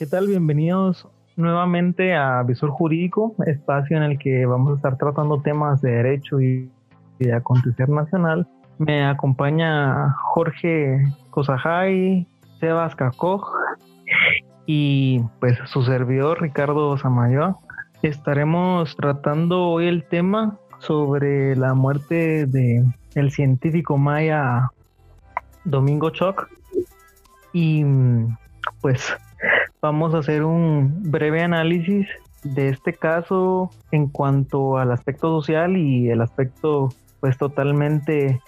¿Qué tal? Bienvenidos nuevamente a Visor Jurídico, espacio en el que vamos a estar tratando temas de derecho y de acontecer nacional. Me acompaña Jorge Cosajay, Sebas Cacoj y pues su servidor Ricardo Samayoa. Estaremos tratando hoy el tema sobre la muerte de el científico maya Domingo Choc y pues vamos a hacer un breve análisis de este caso en cuanto al aspecto social y el aspecto pues totalmente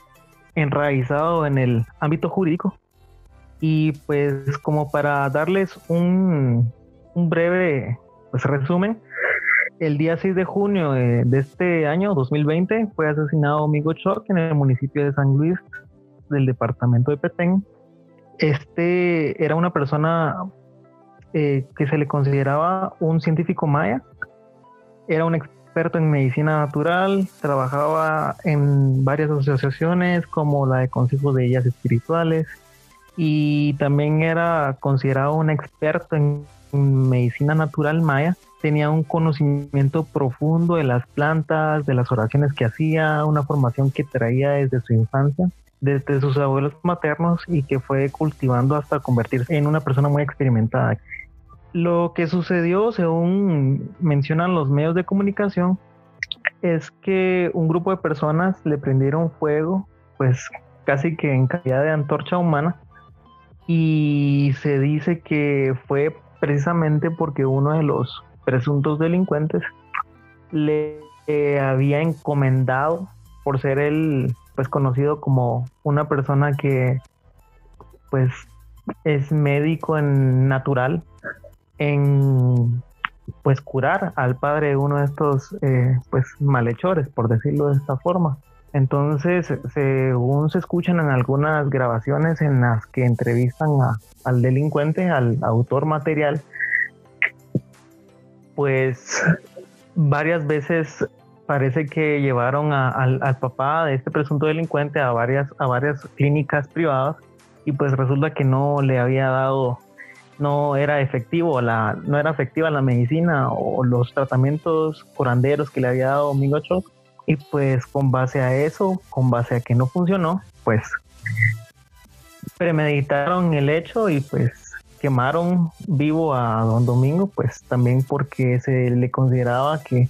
enraizado en el ámbito jurídico. Y pues como para darles un, un breve pues, resumen, el día 6 de junio de, este año 2020 fue asesinado Amigo Choc en el municipio de San Luis del departamento de Petén. Este era una persona eh, que se le consideraba un científico maya. Era un experto en medicina natural, trabajaba en varias asociaciones como la de Consejos de Ellas Espirituales y también era considerado un experto en medicina natural maya. Tenía un conocimiento profundo de las plantas, de las oraciones que hacía, una formación que traía desde su infancia desde sus abuelos maternos y que fue cultivando hasta convertirse en una persona muy experimentada. Lo que sucedió, según mencionan los medios de comunicación, es que un grupo de personas le prendieron fuego, pues casi que en calidad de antorcha humana, y se dice que fue precisamente porque uno de los presuntos delincuentes le había encomendado por ser el pues conocido como una persona que pues es médico en natural en pues curar al padre de uno de estos eh, pues malhechores, por decirlo de esta forma. Entonces, según se escuchan en algunas grabaciones en las que entrevistan al delincuente, al autor material, pues varias veces parece que llevaron al, al, papá de este presunto delincuente a varias, a varias clínicas privadas y pues resulta que no le había dado no era efectivo la, no era efectiva la medicina o los tratamientos curanderos que le había dado Domingo Choc. Y pues con base a eso, con base a que no funcionó, pues premeditaron el hecho y pues quemaron vivo a don Domingo, pues también porque se le consideraba que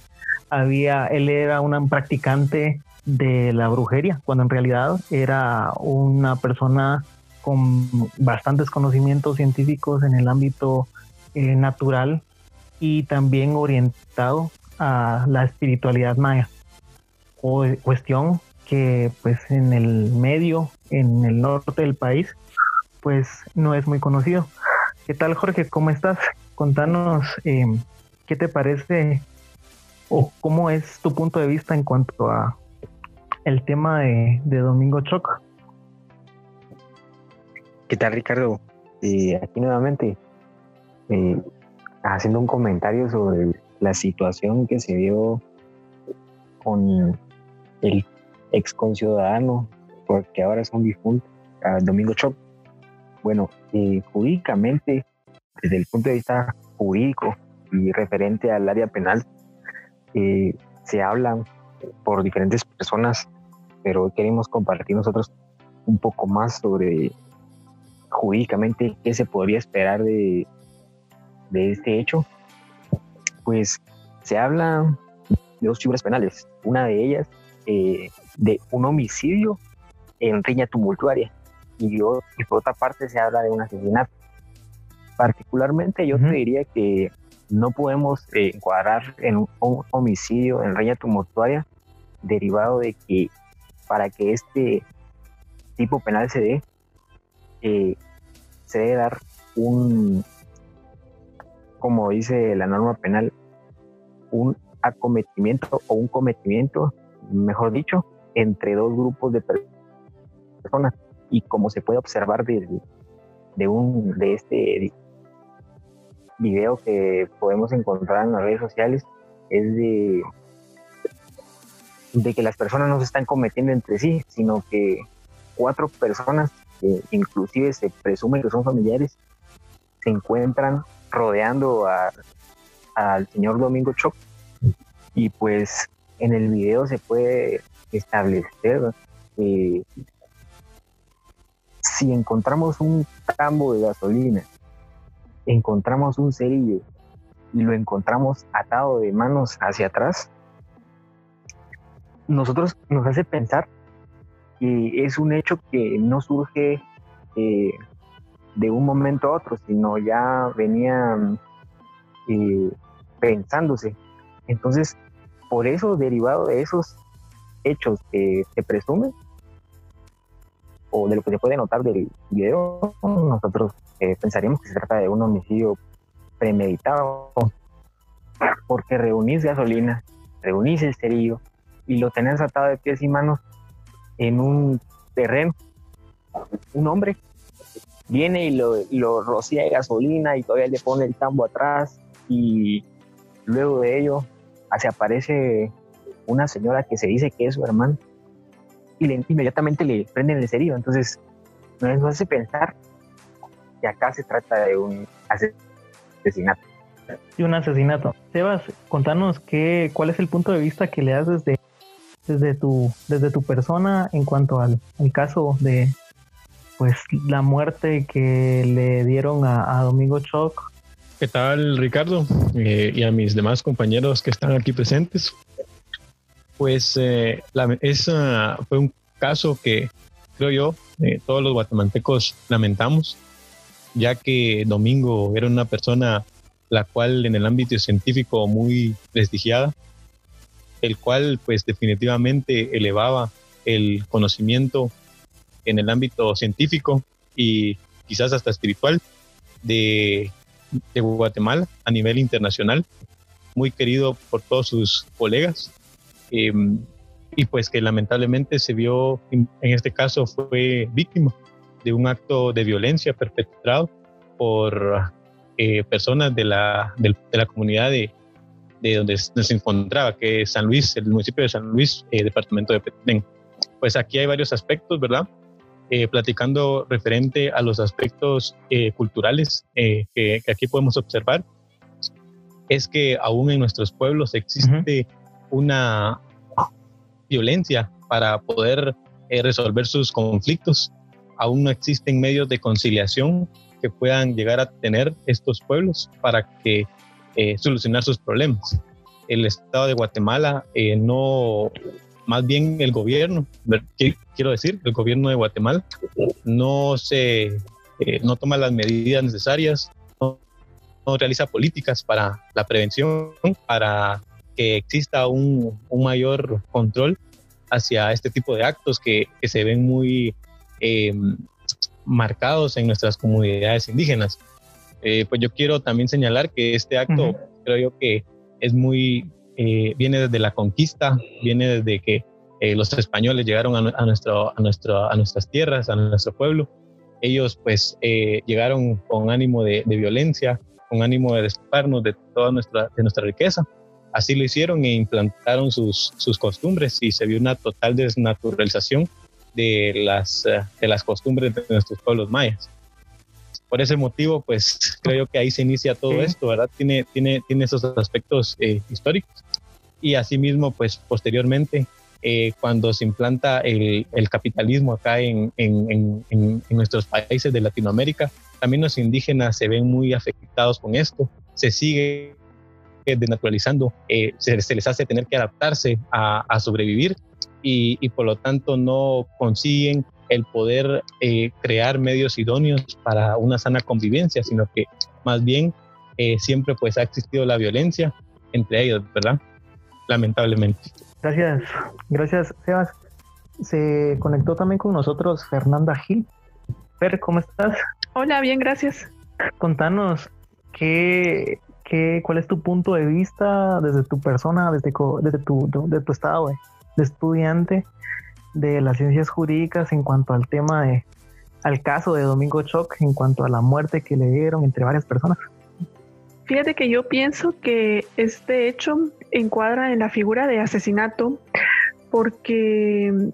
había, él era un practicante de la brujería, cuando en realidad era una persona con bastantes conocimientos científicos en el ámbito eh, natural y también orientado a la espiritualidad maya. O, cuestión que pues en el medio, en el norte del país, pues no es muy conocido. ¿Qué tal Jorge? ¿Cómo estás? Contanos eh, qué te parece o cómo es tu punto de vista en cuanto a el tema de, de Domingo Choc. ¿Qué tal, Ricardo? Eh, aquí nuevamente, eh, haciendo un comentario sobre la situación que se dio con el ex conciudadano, porque ahora es un difunto, Domingo Chop. Bueno, eh, jurídicamente, desde el punto de vista jurídico y referente al área penal, se hablan por diferentes personas, pero queremos compartir nosotros un poco más sobre jurídicamente qué se podría esperar de, de este hecho, pues se habla de dos figuras penales. Una de ellas eh, de un homicidio en riña tumultuaria y, yo, y por otra parte se habla de un asesinato. Particularmente yo te diría que no podemos eh, encuadrar en un, homicidio en riña tumultuaria derivado de que para que este tipo penal se dé, eh, se debe dar un, como dice la norma penal, un acometimiento o un cometimiento, mejor dicho, entre dos grupos de personas. Y como se puede observar de, de, un, de este video que podemos encontrar en las redes sociales, es de, de que las personas no se están cometiendo entre sí, sino que cuatro personas, inclusive se presume que son familiares, se encuentran rodeando al señor Domingo Choc y pues en el video se puede establecer que si encontramos un tambo de gasolina, encontramos un cerillo y lo encontramos atado de manos hacia atrás, nosotros nos hace pensar que es un hecho que no surge eh, de un momento a otro, sino ya venía eh, pensándose. Entonces, por eso, derivado de esos hechos que se presumen, o de lo que se puede notar del video, nosotros eh, pensaríamos que se trata de un homicidio premeditado, porque reunís gasolina, reunís el cerillo y lo tenés atado de pies y manos en un terreno. Un hombre viene y lo, lo rocía de gasolina y todavía le pone el tambo atrás y luego de ello se aparece una señora que se dice que es su hermano y le, inmediatamente le prenden el cerillo. Entonces nos hace pensar que acá se trata de un asesinato. Y un asesinato. Sebas, contanos qué, cuál es el punto de vista que le das desde, desde, tu, desde tu persona en cuanto al, caso de pues la muerte que le dieron a, Domingo Choc. ¿Qué tal, Ricardo? Eh, y a mis demás compañeros que están aquí presentes. Pues eh, la, esa fue un caso que creo yo eh, todos los guatemaltecos lamentamos, ya que Domingo era una persona la cual en el ámbito científico muy prestigiada, el cual pues definitivamente elevaba el conocimiento en el ámbito científico y quizás hasta espiritual de, de Guatemala a nivel internacional, muy querido por todos sus colegas. Em, y pues que lamentablemente se vio, en este caso fue víctima de un acto de violencia perpetrado por eh, personas de la, de, la comunidad de, de, donde se encontraba, que es San Luis, el municipio de San Luis, eh, departamento de Petén. Pues aquí hay varios aspectos, ¿verdad? Eh, platicando referente a los aspectos culturales que, que, aquí podemos observar, es que aún en nuestros pueblos existe una violencia para poder resolver sus conflictos. Aún no existen medios de conciliación que puedan llegar a tener estos pueblos para que eh, solucionar sus problemas. El Estado de Guatemala eh, no, más bien el gobierno, quiero decir, el gobierno de Guatemala no se, eh, no toma las medidas necesarias, no, realiza políticas para la prevención, para que exista un, mayor control hacia este tipo de actos que, que se ven muy marcados en nuestras comunidades indígenas. Eh, pues yo quiero también señalar que este acto creo yo que es muy, eh, viene desde la conquista, viene desde que eh, los españoles llegaron a, nuestro, a, nuestro, a nuestras tierras, a nuestro pueblo. Ellos pues llegaron con ánimo de, violencia, con ánimo de despojarnos de toda nuestra, de nuestra riqueza. Así lo hicieron e implantaron sus, sus costumbres y se vio una total desnaturalización de las, de las costumbres de nuestros pueblos mayas. Por ese motivo, pues creo que ahí se inicia todo esto, ¿verdad? Tiene, tiene, tiene esos aspectos eh, históricos. Y asimismo, pues posteriormente, eh, cuando se implanta el, el capitalismo acá en, en, en, nuestros países de Latinoamérica, también los indígenas se ven muy afectados con esto. Se sigue denaturalizando, se, se, les hace tener que adaptarse a, a sobrevivir y, por lo tanto no consiguen el poder eh, crear medios idóneos para una sana convivencia, sino que más bien eh, siempre pues ha existido la violencia entre ellos, ¿verdad? Lamentablemente. Gracias, gracias Sebas. Se conectó también con nosotros Fernanda Gil. Fer, ¿cómo estás? Hola, bien, gracias. Contanos qué, qué, cuál es tu punto de vista desde tu persona, desde, desde tu, de tu estado, de estudiante de las ciencias jurídicas en cuanto al tema de, al caso de Domingo Choc, en cuanto a la muerte que le dieron entre varias personas. Fíjate que yo pienso que este hecho encuadra en la figura de asesinato porque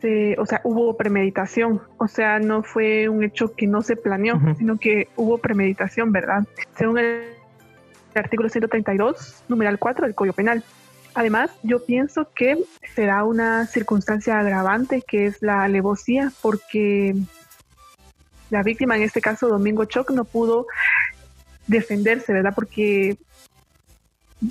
se, o sea, hubo premeditación, o sea, no fue un hecho que no se planeó, sino que hubo premeditación, ¿verdad? Según el artículo 132, numeral 4 del Código Penal. Además, yo pienso que se da una circunstancia agravante que es la alevosía, porque la víctima, en este caso Domingo Choc, no pudo defenderse, ¿verdad? Porque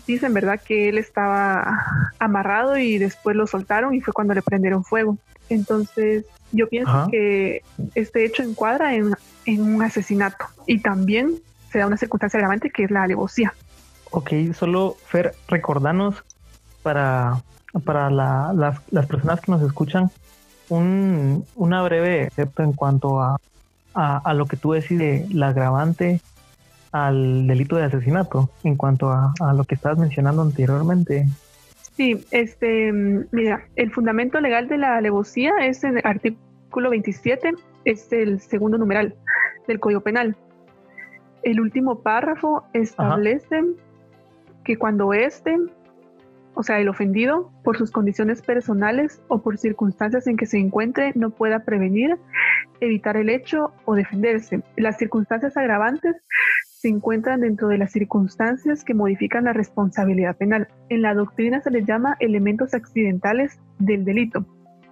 dicen, ¿verdad?, que él estaba amarrado y después lo soltaron y fue cuando le prendieron fuego. Entonces, yo pienso Ajá. que este hecho encuadra en, en un asesinato y también se da una circunstancia agravante que es la alevosía. Ok, solo Fer, recordanos para, para la- las, las personas que nos escuchan un, una breve en cuanto a, a, a lo que tú decís de la agravante al delito de asesinato, en cuanto a, a lo que estabas mencionando anteriormente. Sí, este, mira, el fundamento legal de la alevosía es en el artículo 27, es el segundo numeral del Código Penal. El último párrafo establece que cuando éste, o sea, el ofendido, por sus condiciones personales o por circunstancias en que se encuentre, no pueda prevenir, evitar el hecho o defenderse. Las circunstancias agravantes se encuentran dentro de las circunstancias que modifican la responsabilidad penal. En la doctrina se les llama elementos accidentales del delito.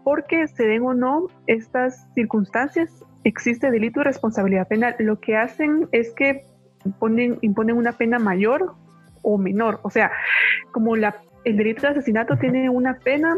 Porque se den o no estas circunstancias, existe delito y responsabilidad penal. Lo que hacen es que imponen, imponen una pena mayor o menor. O sea, como la, el delito de asesinato tiene una pena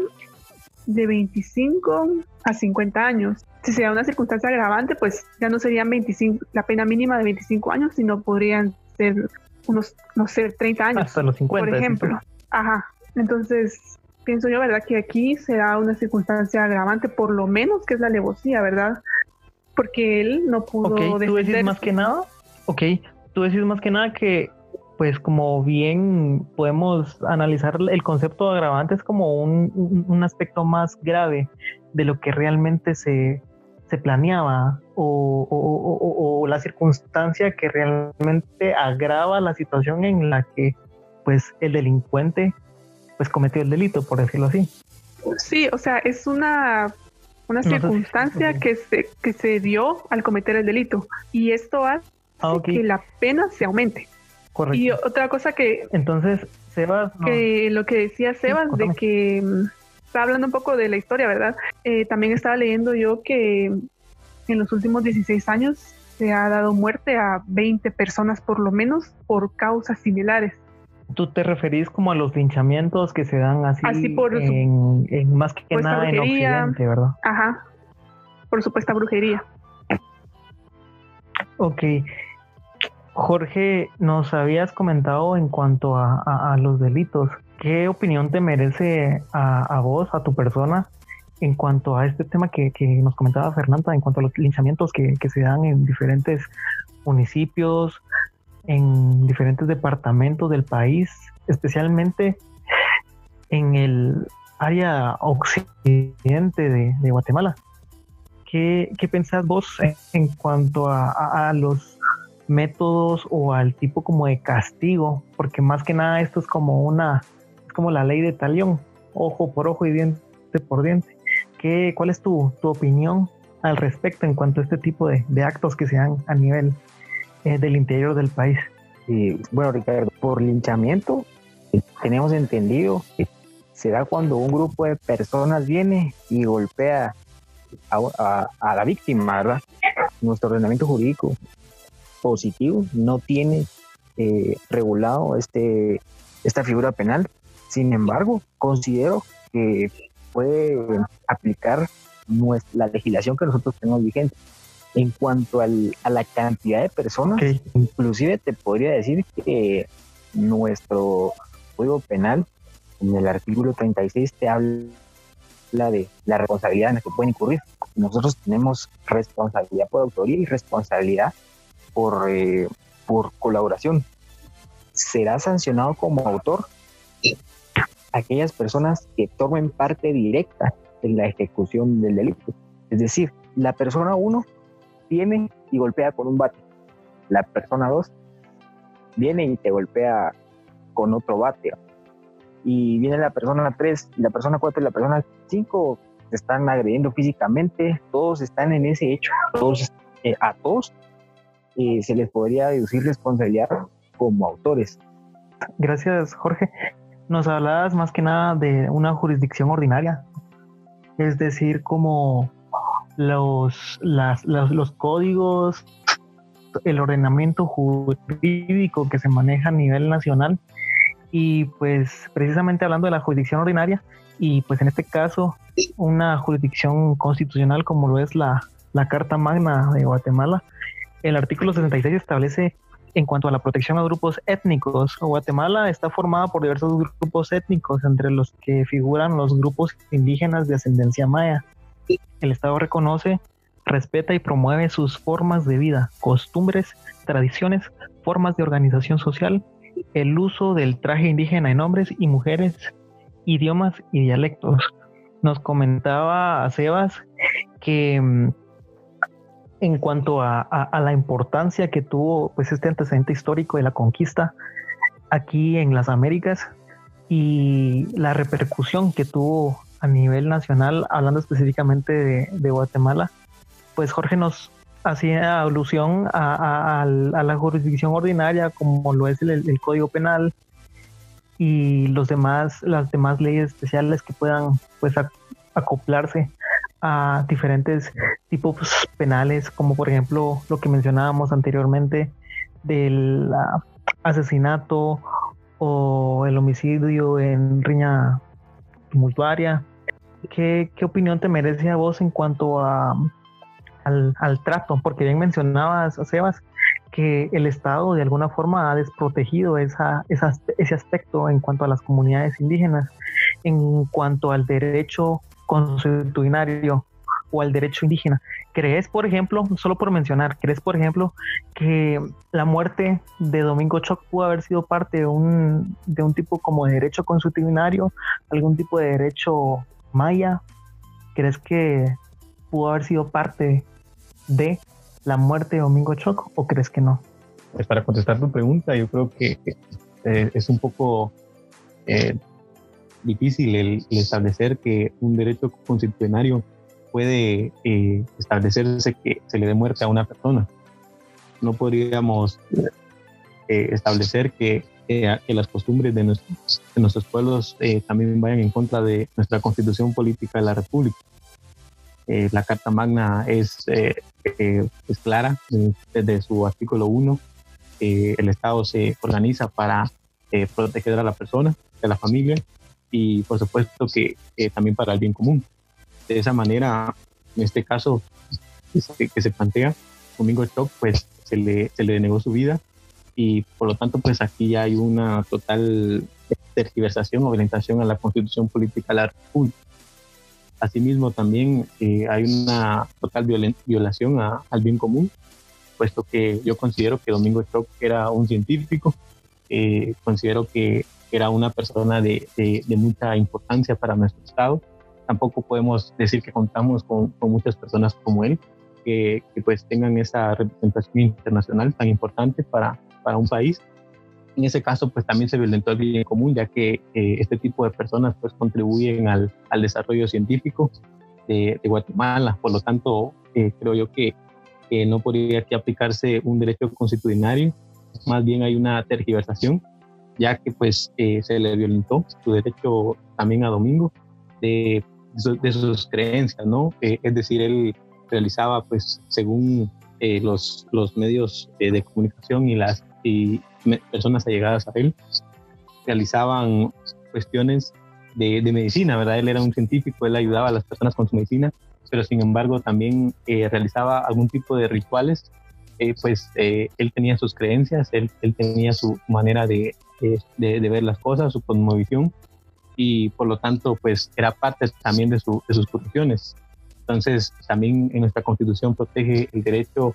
de 25 a 50 años. Si se da una circunstancia agravante, pues ya no serían 25, la pena mínima de 25 años, sino podrían ser unos, no sé, 30 años, Hasta los 50. por ejemplo. Ajá. Entonces, pienso yo, ¿verdad? Que aquí se da una circunstancia agravante, por lo menos que es la alevosía, ¿verdad? Porque él no pudo Ok, tú decís más que nada, ok, tú decís más que nada que, pues como bien podemos analizar el concepto de agravante es como un, un- aspecto más grave de lo que realmente se, se planeaba o, o- o- o- o la circunstancia que realmente agrava la situación en la que pues el delincuente pues cometió el delito, por decirlo así. Sí, o sea, es una, una No sé si- circunstancia que, se, que se dio al cometer el delito. Y esto hace Ah, que la pena se aumente. Correcto. Y otra cosa que, Entonces, Sebas, no- que lo que decía Sebas, de cuéntame. que mm, estaba hablando un poco de la historia, ¿verdad? Eh, también estaba leyendo yo que en los últimos 16 años se ha dado muerte a 20 personas por lo menos por causas similares. Tú te referís como a los linchamientos que se dan así, Así por en, en más que nada en brujería. Occidente, ¿verdad? Ajá, por supuesta brujería. Ok. Jorge, nos habías comentado en cuanto a, los delitos. ¿Qué opinión te merece a, a vos, a tu persona, en cuanto a este tema que, que nos comentaba Fernanda, en cuanto a los linchamientos que, que se dan en diferentes municipios, en diferentes departamentos del país, especialmente en el área occidente de, Guatemala? ¿Qué, qué pensás vos en, cuanto a los métodos o al tipo como de castigo? Porque más que nada esto es como una, es como la ley de talión, ojo por ojo y diente por diente. ¿Qué, ¿Cuál es tu, tu opinión al respecto en cuanto a este tipo de, de actos que se dan a nivel eh, del interior del país? Y, bueno, Ricardo, por linchamiento, eh, tenemos entendido que se cuando un grupo de personas viene y golpea a la víctima, ¿verdad? Nuestro ordenamiento jurídico positivo no tiene eh, regulado este, esta figura penal. Sin embargo, considero que puede aplicar nues- la legislación que nosotros tenemos vigente. En cuanto al- a la cantidad de personas. Inclusive te podría decir que nuestro Código Penal, en el artículo 36, te habla de la responsabilidad en la que pueden incurrir. Nosotros tenemos responsabilidad por autoría y responsabilidad por, eh, por colaboración. Será sancionado como autor aquellas personas que tomen parte directa en la ejecución del delito. Es decir, la persona 1 viene y golpea con un bate la persona 2 viene y te golpea con otro bate. Y viene la persona 3, y la persona 4 y la persona 5 se están agrediendo físicamente, todos están en ese hecho, todos, eh, a todos eh, se les podría deducir responsabilidad como autores. Gracias, Jorge. Nos hablabas más que nada de una jurisdicción ordinaria, es decir, como los, los códigos, el ordenamiento jurídico que se maneja a nivel nacional y pues precisamente hablando de la jurisdicción ordinaria y pues en este caso una jurisdicción constitucional como lo es la, la Carta Magna de Guatemala, el artículo 66 establece en cuanto a la protección a grupos étnicos, Guatemala está formada por diversos grupos étnicos, entre los que figuran los grupos indígenas de ascendencia maya. El Estado reconoce, respeta y promueve sus formas de vida, costumbres, tradiciones, formas de organización social, el uso del traje indígena en hombres y mujeres, idiomas y dialectos. Nos comentaba Sebas que mm, en cuanto a, la importancia que tuvo pues este antecedente histórico de la conquista aquí en las Américas y la repercusión que tuvo a nivel nacional, hablando específicamente de, Guatemala, pues Jorge nos hacía alusión a, la jurisdicción ordinaria como lo es el, Código Penal y los demás, las demás leyes especiales que puedan pues acoplarse a diferentes tipos penales, como por ejemplo lo que mencionábamos anteriormente del asesinato o el homicidio en riña tumultuaria. ¿Qué, ¿Qué, opinión te merece a vos en cuanto a, al, al trato? Porque bien mencionabas, Sebas, que el Estado de alguna forma ha desprotegido esa, esa, ese aspecto en cuanto a las comunidades indígenas, en cuanto al derecho consuetudinario o al derecho indígena. ¿Crees, por ejemplo, solo por mencionar, crees, por ejemplo, que la muerte de Domingo Choc pudo haber sido parte de un, de un tipo como de derecho consuetudinario, algún tipo de derecho maya? ¿Crees que pudo haber sido parte de la muerte de Domingo Choc o crees que no? Pues para contestar tu pregunta, yo creo que eh, es un poco eh, difícil el, establecer que un derecho constitucionario puede eh, establecerse que se le dé muerte a una persona. No podríamos eh, establecer que, que, las costumbres de nuestros, pueblos eh, también vayan en contra de nuestra constitución política de la República. la Carta Magna es, es clara desde su artículo 1. el Estado se organiza para proteger a la persona, a la familia y por supuesto que también para el bien común. De esa manera, en este caso este, que se plantea, Domingo Choc, pues se le, se le denegó su vida y por lo tanto, pues aquí hay una total tergiversación o orientación a la constitución política de la República. Asimismo, también eh, hay una total violación al bien común, puesto que yo considero que Domingo Choc era un científico, eh, considero que era una persona de, de, mucha importancia para nuestro Estado. Tampoco podemos decir que contamos con, con muchas personas como él, que, que, pues tengan esa representación internacional tan importante para, para un país. En ese caso, pues también se violentó el bien común, ya que eh, este tipo de personas pues contribuyen al, al desarrollo científico de, de, Guatemala. Por lo tanto, eh, creo yo que, que no podría aquí aplicarse un derecho constitucional, más bien hay una tergiversación ya que pues eh, se le violentó su derecho también a domingo de, de sus creencias, ¿no? Eh, es decir, él realizaba pues según eh, los, los medios de comunicación y las y personas allegadas a él, realizaban cuestiones de, de, medicina, ¿verdad? Él era un científico, él ayudaba a las personas con su medicina, pero sin embargo también realizaba algún tipo de rituales pues él tenía sus creencias, él, él tenía su manera de, de, ver las cosas, su cosmovisión, y por lo tanto, pues era parte también de, su, de sus profesiones. Entonces, también en nuestra constitución protege el derecho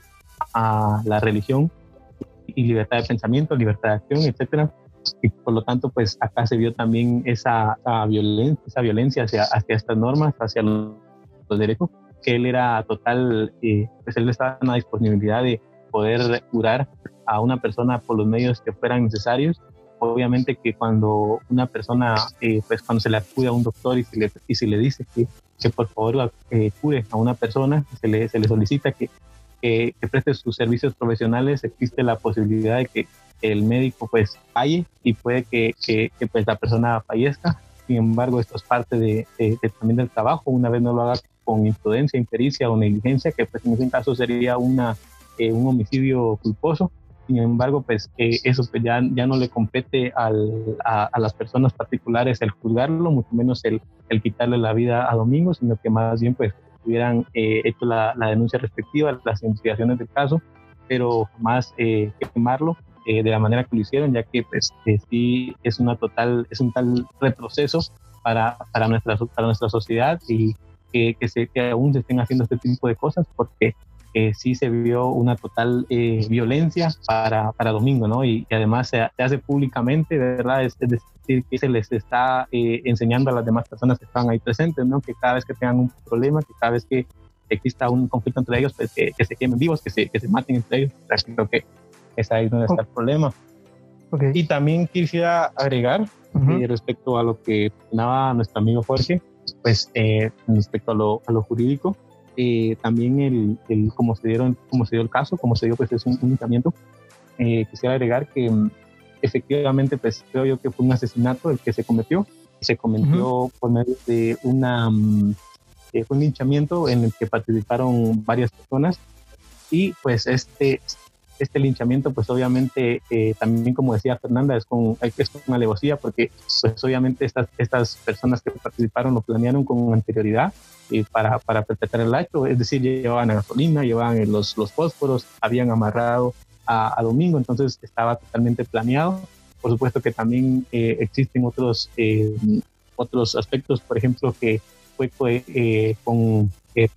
a la religión y libertad de pensamiento, libertad de acción, etcétera. Y por lo tanto, pues acá se vio también esa, violencia, esa violencia hacia, hacia estas normas, hacia los, derechos, que él era total, eh, pues él estaba en la disponibilidad de poder curar a una persona por los medios que fueran necesarios obviamente que cuando una persona, eh, pues cuando se le acude a un doctor y se le, y se le dice que que por favor eh, cure a una persona, se le, se le solicita que, que, preste sus servicios profesionales, existe la posibilidad de que el médico pues falle y puede que, que, pues la persona fallezca. Sin embargo, esto es parte de, también del trabajo. Una vez no lo haga con imprudencia, impericia o negligencia, que pues en ese caso sería una, eh, un homicidio culposo. Sin embargo, pues eh, eso pues ya, ya no le compete al, a, a, las personas particulares el juzgarlo, mucho menos el, quitarle la vida a Domingo, sino que más bien pues hubieran eh, hecho la, la, denuncia respectiva, las investigaciones del caso, pero más eh, quemarlo eh, de la manera que lo hicieron, ya que pues sí es una total, es un tal retroceso para, para, nuestra, para nuestra sociedad y que, se, que aún se estén haciendo este tipo de cosas porque eh, sí se vio una total eh, violencia para, para Domingo, ¿no? Y, además se, hace públicamente, ¿verdad? Es, decir, que se les está eh, enseñando a las demás personas que están ahí presentes, ¿no? Que cada vez que tengan un problema, que cada vez que exista un conflicto entre ellos, pues que, se quemen vivos, que se, que se maten entre ellos. creo que es ahí donde está el problema. Okay. Y también quisiera agregar respecto a lo que mencionaba nuestro amigo Jorge, pues respecto a lo, a lo jurídico, eh, también el, el, cómo, se dieron, cómo se dio el caso, cómo se dio pues es un comunicamiento. Eh, quisiera agregar que mm, efectivamente pues creo yo que fue un asesinato el que se cometió. Se cometió por medio de una, mm, eh, un linchamiento en el que participaron varias personas y pues este este linchamiento, pues obviamente, eh, también como decía Fernanda, es con, es con alevosía, porque pues obviamente estas, estas personas que participaron lo planearon con anterioridad y para, para perpetrar el acto, es decir, llevaban gasolina, llevaban los, los fósforos, habían amarrado a, Domingo, entonces estaba totalmente planeado. Por supuesto que también eh, existen otros, eh, otros aspectos, por ejemplo, que fue con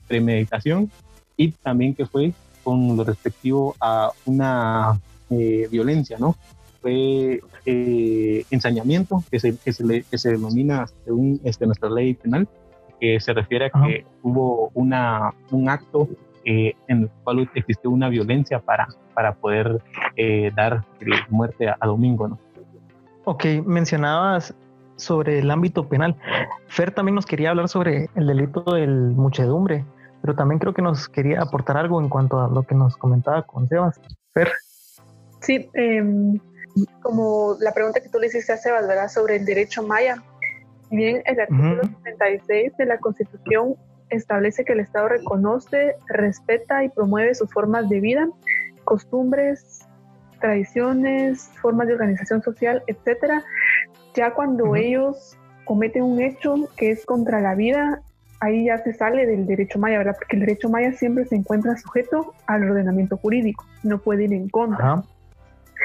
premeditación y también que fue con lo respectivo a una eh, violencia, ¿no? Fue eh, ensañamiento, que se, que se, le, que se denomina según este, nuestra ley penal, que se refiere a que hubo una, un acto eh, en el cual existió una violencia para, para poder dar muerte a, Domingo, ¿no? Ok, mencionabas sobre el ámbito penal. Fer también nos quería hablar sobre el delito del muchedumbre pero también creo que nos quería aportar algo en cuanto a lo que nos comentaba con Sebas. Fer. Sí, em, como la pregunta que tú le hiciste a Sebas, ¿verdad? Sobre el derecho maya. Bien, el artículo 36 de la Constitución establece que el Estado reconoce, respeta y promueve sus formas de vida, costumbres, tradiciones, formas de organización social, etcétera. Ya cuando ellos cometen un hecho que es contra la vida, ahí ya se sale del derecho maya, ¿verdad? Porque el derecho maya siempre se encuentra sujeto al ordenamiento jurídico, no puede ir en contra.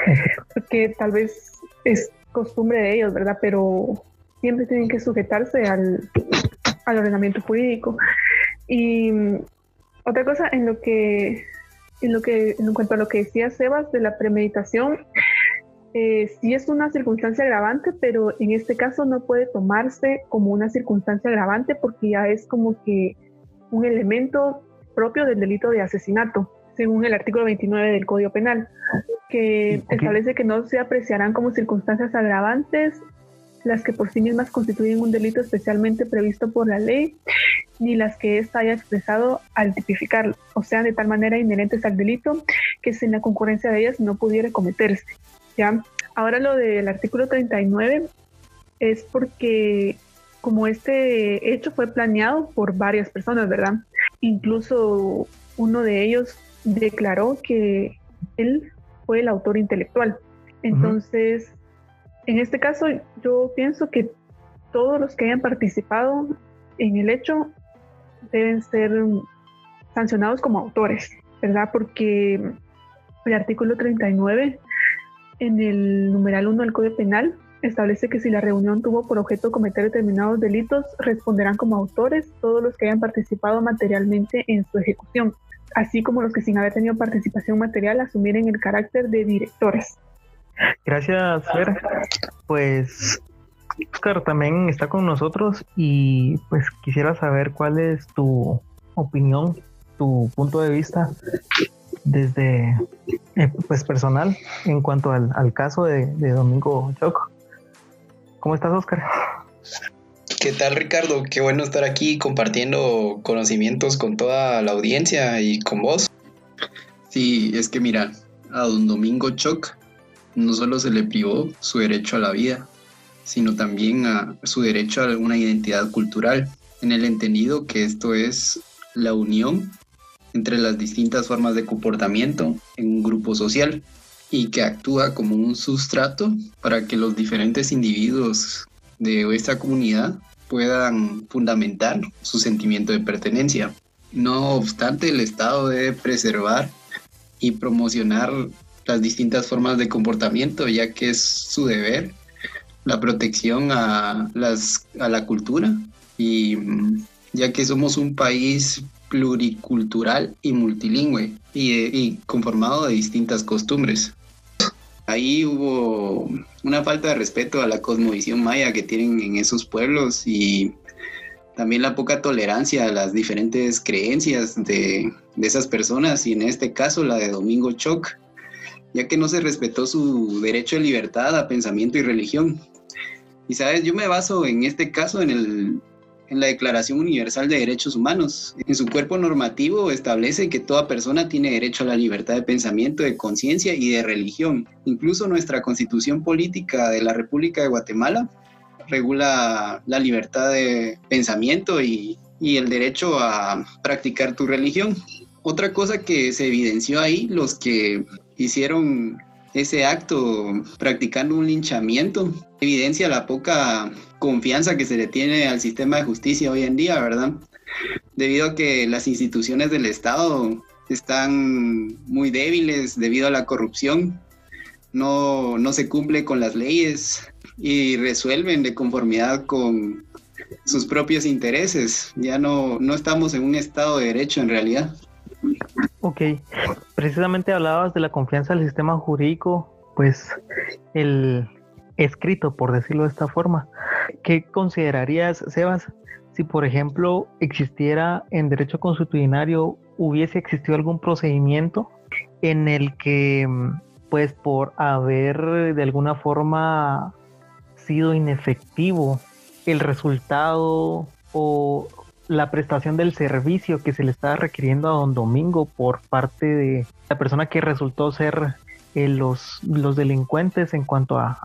Porque tal vez es costumbre de ellos, ¿verdad? Pero siempre tienen que sujetarse al, al ordenamiento jurídico. Y otra cosa en lo que en lo que en cuanto a lo que decía Sebas de la premeditación, eh, sí es una circunstancia agravante, pero en este caso no puede tomarse como una circunstancia agravante porque ya es como que un elemento propio del delito de asesinato, según el artículo 29 del Código Penal, que establece que no se apreciarán como circunstancias agravantes las que por sí mismas constituyen un delito especialmente previsto por la ley, ni las que ésta haya expresado al tipificarlo, o sea, de tal manera inherentes al delito que sin la concurrencia de ellas no pudiera cometerse. Ahora lo del artículo 39 es porque como este hecho fue planeado por varias personas, ¿verdad? Incluso uno de ellos declaró que él fue el autor intelectual. Entonces, en este caso, yo pienso que todos los que hayan participado en el hecho deben ser sancionados como autores, ¿verdad? Porque el artículo 39 en el numeral 1 del Código Penal establece que si la reunión tuvo por objeto cometer determinados delitos, responderán como autores todos los que hayan participado materialmente en su ejecución, así como los que sin haber tenido participación material asumieren el carácter de directores. Gracias, Fer. Pues Oscar también está con nosotros y pues quisiera saber cuál es tu opinión, tu punto de vista desde eh, pues personal en cuanto al, caso de, Domingo Choc. ¿Cómo estás, Oscar? ¿Qué tal Ricardo? Qué bueno estar aquí compartiendo conocimientos con toda la audiencia y con vos. Sí, es que mira, a don Domingo Choc no solo se le privó su derecho a la vida, sino también a su derecho a una identidad cultural, en el entendido que esto es la unión entre las distintas formas de comportamiento en un grupo social y que actúa como un sustrato para que los diferentes individuos de esta comunidad puedan fundamentar su sentimiento de pertenencia. No obstante, el Estado debe preservar y promocionar las distintas formas de comportamiento, ya que es su deber la protección a, las, a la cultura y mm, ya que somos un país pluricultural y multilingüe y, y conformado de distintas costumbres. Ahí hubo una falta de respeto a la cosmovisión maya que tienen en esos pueblos y también la poca tolerancia a las diferentes creencias de, de esas personas y en este caso la de Domingo Choc, ya que no se respetó su derecho de libertad a pensamiento y religión. Y sabes, yo me baso en este caso en el en la Declaración Universal de Derechos Humanos. En su cuerpo normativo establece que toda persona tiene derecho a la libertad de pensamiento, de conciencia y de religión. Incluso nuestra constitución política de la República de Guatemala regula la libertad de pensamiento y, el derecho a practicar tu religión. Otra cosa que se evidenció ahí, los que hicieron ese acto practicando un linchamiento evidencia la poca confianza que se le tiene al sistema de justicia hoy en día, ¿verdad? Debido a que las instituciones del Estado están muy débiles debido a la corrupción, no, no se cumple con las leyes y resuelven de conformidad con sus propios intereses. Ya no, no estamos en un Estado de Derecho en realidad. Ok, precisamente hablabas de la confianza del sistema jurídico, pues el escrito, por decirlo de esta forma. ¿Qué considerarías, Sebas, si por ejemplo existiera en derecho constitucionario, hubiese existido algún procedimiento en el que, pues por haber de alguna forma sido inefectivo el resultado o la prestación del servicio que se le estaba requiriendo a don Domingo por parte de la persona que resultó ser eh, los, los delincuentes en cuanto a,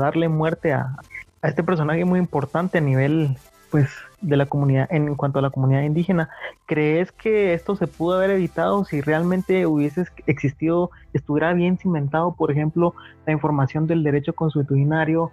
darle muerte a, este personaje muy importante a nivel pues de la comunidad en cuanto a la comunidad indígena. Crees que esto se pudo haber evitado si realmente hubiese existido estuviera bien cimentado por ejemplo la información del derecho constitucionario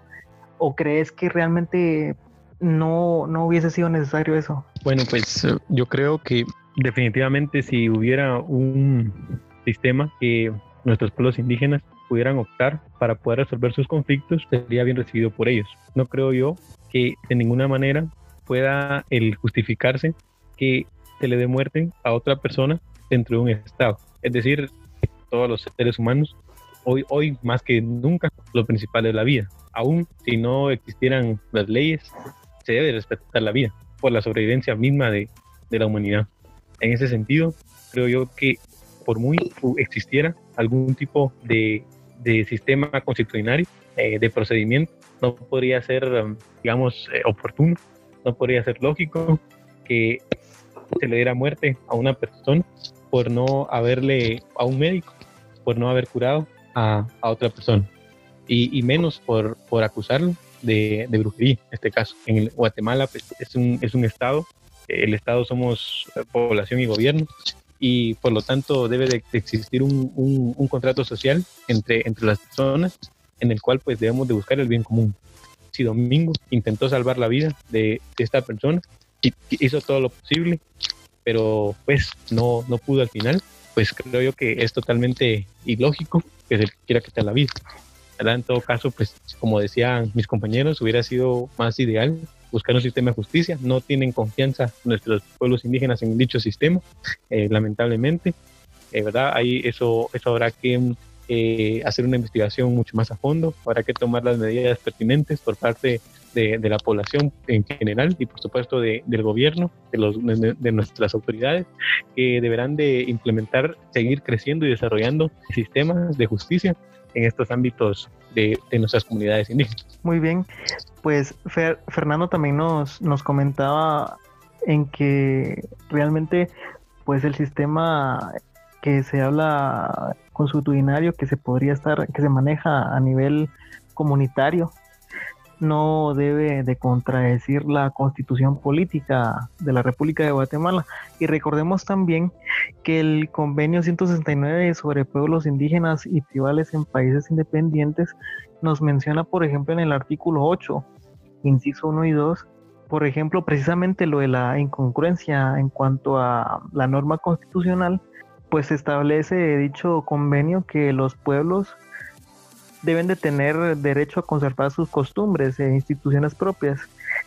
o crees que realmente no, no hubiese sido necesario eso. Bueno, pues eh, yo creo que definitivamente si hubiera un sistema que nuestros pueblos indígenas pudieran optar para poder resolver sus conflictos, sería bien recibido por ellos. No creo yo que de ninguna manera pueda el justificarse que se le dé muerte a otra persona dentro de un Estado. Es decir, todos los seres humanos, hoy, hoy más que nunca, lo principal es la vida. Aún si no existieran las leyes, se debe respetar la vida por la sobrevivencia misma de, de la humanidad. En ese sentido, creo yo que por muy existiera algún tipo de, de sistema constitucional, eh, de procedimiento, no podría ser, um, digamos, eh, oportuno, no podría ser lógico que se le diera muerte a una persona por no haberle, a un médico, por no haber curado a, a otra persona. Y, y, menos por, por acusarlo de, brujería, en este caso. En Guatemala pues, es, un, es un estado, el estado somos eh, población y gobierno, y por lo tanto debe de, existir un, un, contrato social entre, entre las personas en el cual pues debemos de buscar el bien común. Si Domingo intentó salvar la vida de, esta persona, hizo todo lo posible, pero pues no, no pudo al final, pues creo yo que es totalmente ilógico que se quiera quitar la vida. En todo caso, pues como decían mis compañeros, hubiera sido más ideal buscar un sistema de justicia. No tienen confianza nuestros pueblos indígenas en dicho sistema, eh, lamentablemente. Eh, ¿verdad? Ahí eso, eso habrá que eh, hacer una investigación mucho más a fondo, habrá que tomar las medidas pertinentes por parte de, de la población en general y por supuesto de, del gobierno, de, los, de, nuestras autoridades, que deberán de implementar, seguir creciendo y desarrollando sistemas de justicia en estos ámbitos de, nuestras comunidades indígenas. Muy bien, pues Fernando también nos, nos comentaba en que realmente pues el sistema que se habla consuetudinario que se podría estar, que se maneja a nivel comunitario, no debe de contradecir la constitución política de la República de Guatemala. Y recordemos también que el convenio 169 sobre pueblos indígenas y tribales en países independientes nos menciona, por ejemplo, en el artículo 8, inciso 1 y 2, por ejemplo, precisamente lo de la incongruencia en cuanto a la norma constitucional, pues establece dicho convenio que los pueblos deben de tener derecho a conservar sus costumbres e instituciones propias,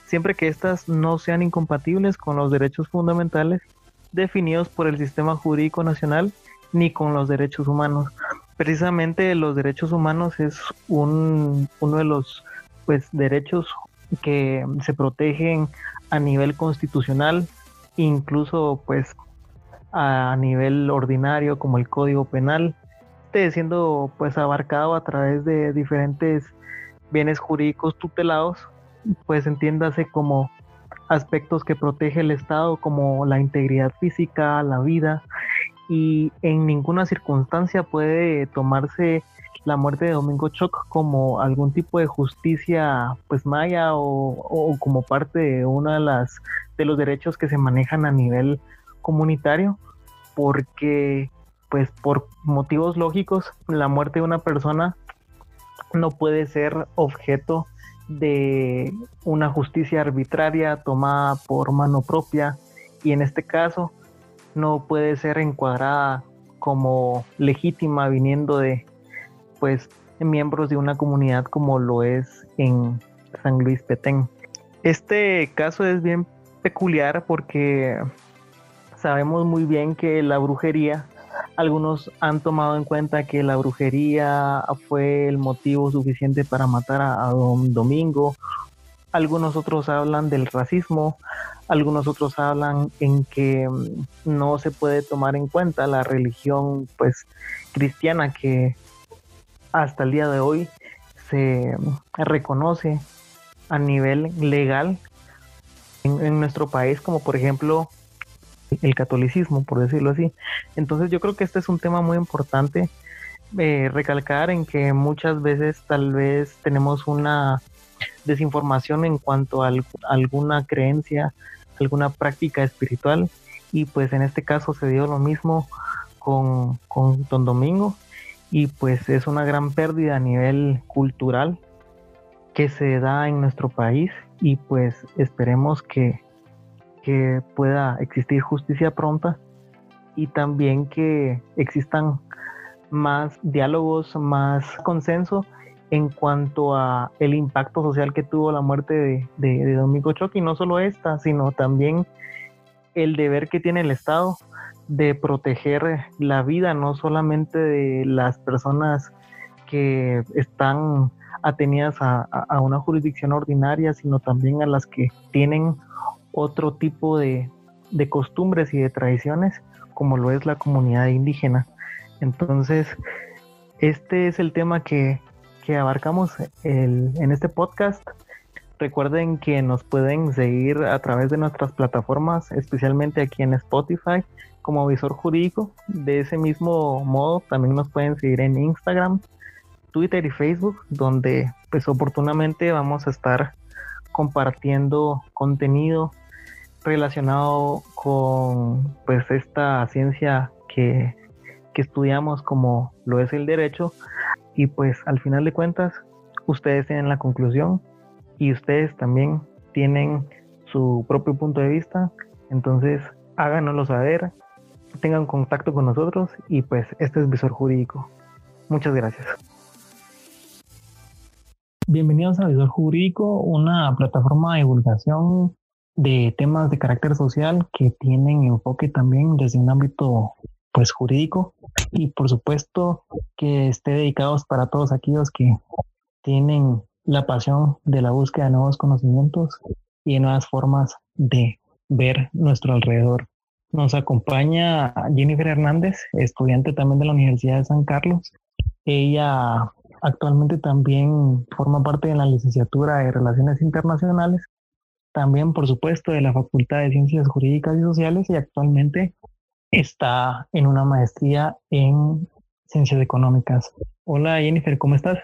siempre que éstas no sean incompatibles con los derechos fundamentales definidos por el sistema jurídico nacional ni con los derechos humanos. Precisamente los derechos humanos es un, uno de los pues, derechos que se protegen a nivel constitucional, incluso pues a nivel ordinario como el Código Penal, siendo pues abarcado a través de diferentes bienes jurídicos tutelados, pues entiéndase como aspectos que protege el Estado como la integridad física, la vida y en ninguna circunstancia puede tomarse la muerte de Domingo Choc como algún tipo de justicia pues maya o, como parte de una de las de los derechos que se manejan a nivel comunitario porque pues por motivos lógicos la muerte de una persona no puede ser objeto de una justicia arbitraria tomada por mano propia y en este caso no puede ser encuadrada como legítima viniendo de pues miembros de una comunidad como lo es en San Luis Petén. Este caso es bien peculiar porque sabemos muy bien que la brujería, algunos han tomado en cuenta que la brujería fue el motivo suficiente para matar a, Don Domingo, algunos otros hablan del racismo, algunos otros hablan en que mm, no se puede tomar en cuenta la religión pues cristiana que hasta el día de hoy se reconoce a nivel legal en, nuestro país, como por ejemplo el catolicismo, por decirlo así. Entonces yo creo que este es un tema muy importante eh, recalcar en que muchas veces tal vez tenemos una desinformación en cuanto a, alguna creencia, alguna práctica espiritual y pues en este caso se dio lo mismo con, con Don Domingo y pues es una gran pérdida a nivel cultural que se da en nuestro país y pues esperemos que, que pueda existir justicia pronta y también que existan más diálogos, más consenso en cuanto a el impacto social que tuvo la muerte de, de, de Domingo y no solo esta, sino también el deber que tiene el Estado de proteger la vida, no solamente de las personas que están atenidas a, una jurisdicción ordinaria, sino también a las que tienen otro tipo de, costumbres y de tradiciones, como lo es la comunidad indígena. Entonces, este es el tema que, que abarcamos en este podcast. Recuerden que nos pueden seguir a través de nuestras plataformas, especialmente aquí en Spotify como visor jurídico. De ese mismo modo, también nos pueden seguir en Instagram, Twitter y Facebook, donde pues oportunamente vamos a estar compartiendo contenido relacionado con pues esta ciencia que, que estudiamos como lo es el derecho y pues al final de cuentas ustedes tienen la conclusión y ustedes también tienen su propio punto de vista entonces háganoslo saber tengan contacto con nosotros y pues este es Visor Jurídico. Muchas gracias. Bienvenidos a Visor Jurídico, una plataforma de divulgación de temas de carácter social que tienen enfoque también desde un ámbito pues jurídico. Y por supuesto que esté dedicados para todos aquellos que tienen la pasión de la búsqueda de nuevos conocimientos y de nuevas formas de ver nuestro alrededor. Nos acompaña Jennifer Hernández, estudiante también de la Universidad de San Carlos, Ella actualmente también forma parte de la licenciatura de Relaciones Internacionales, también por supuesto de la Facultad de Ciencias Jurídicas y Sociales y actualmente está en una maestría en Ciencias Económicas. Hola Jennifer, ¿cómo estás?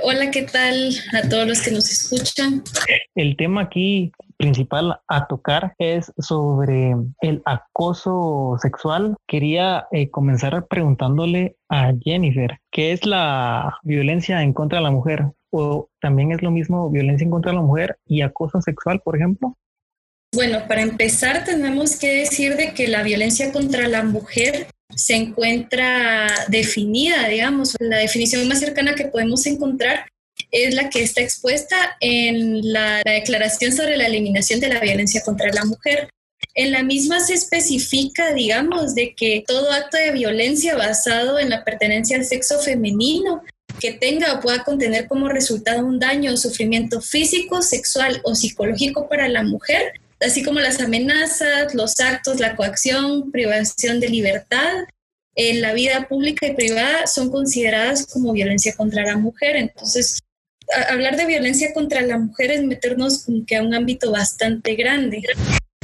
Hola, ¿qué tal a todos los que nos escuchan? El tema aquí principal a tocar es sobre el acoso sexual. Quería eh, comenzar preguntándole a Jennifer, ¿qué es la violencia en contra de la mujer? ¿O también es lo mismo violencia en contra la mujer y acoso sexual, por ejemplo? Bueno, para empezar tenemos que decir de que la violencia contra la mujer se encuentra definida, digamos, la definición más cercana que podemos encontrar es la que está expuesta en la, Declaración sobre la Eliminación de la Violencia contra la Mujer. En la misma se especifica, digamos, de que todo acto de violencia basado en la pertenencia al sexo femenino que tenga o pueda contener como resultado un daño o sufrimiento físico, sexual o psicológico para la mujer, así como las amenazas, los actos, la coacción, privación de libertad en la vida pública y privada son consideradas como violencia contra la mujer. Entonces, hablar de violencia contra la mujer es meternos como a un ámbito bastante grande,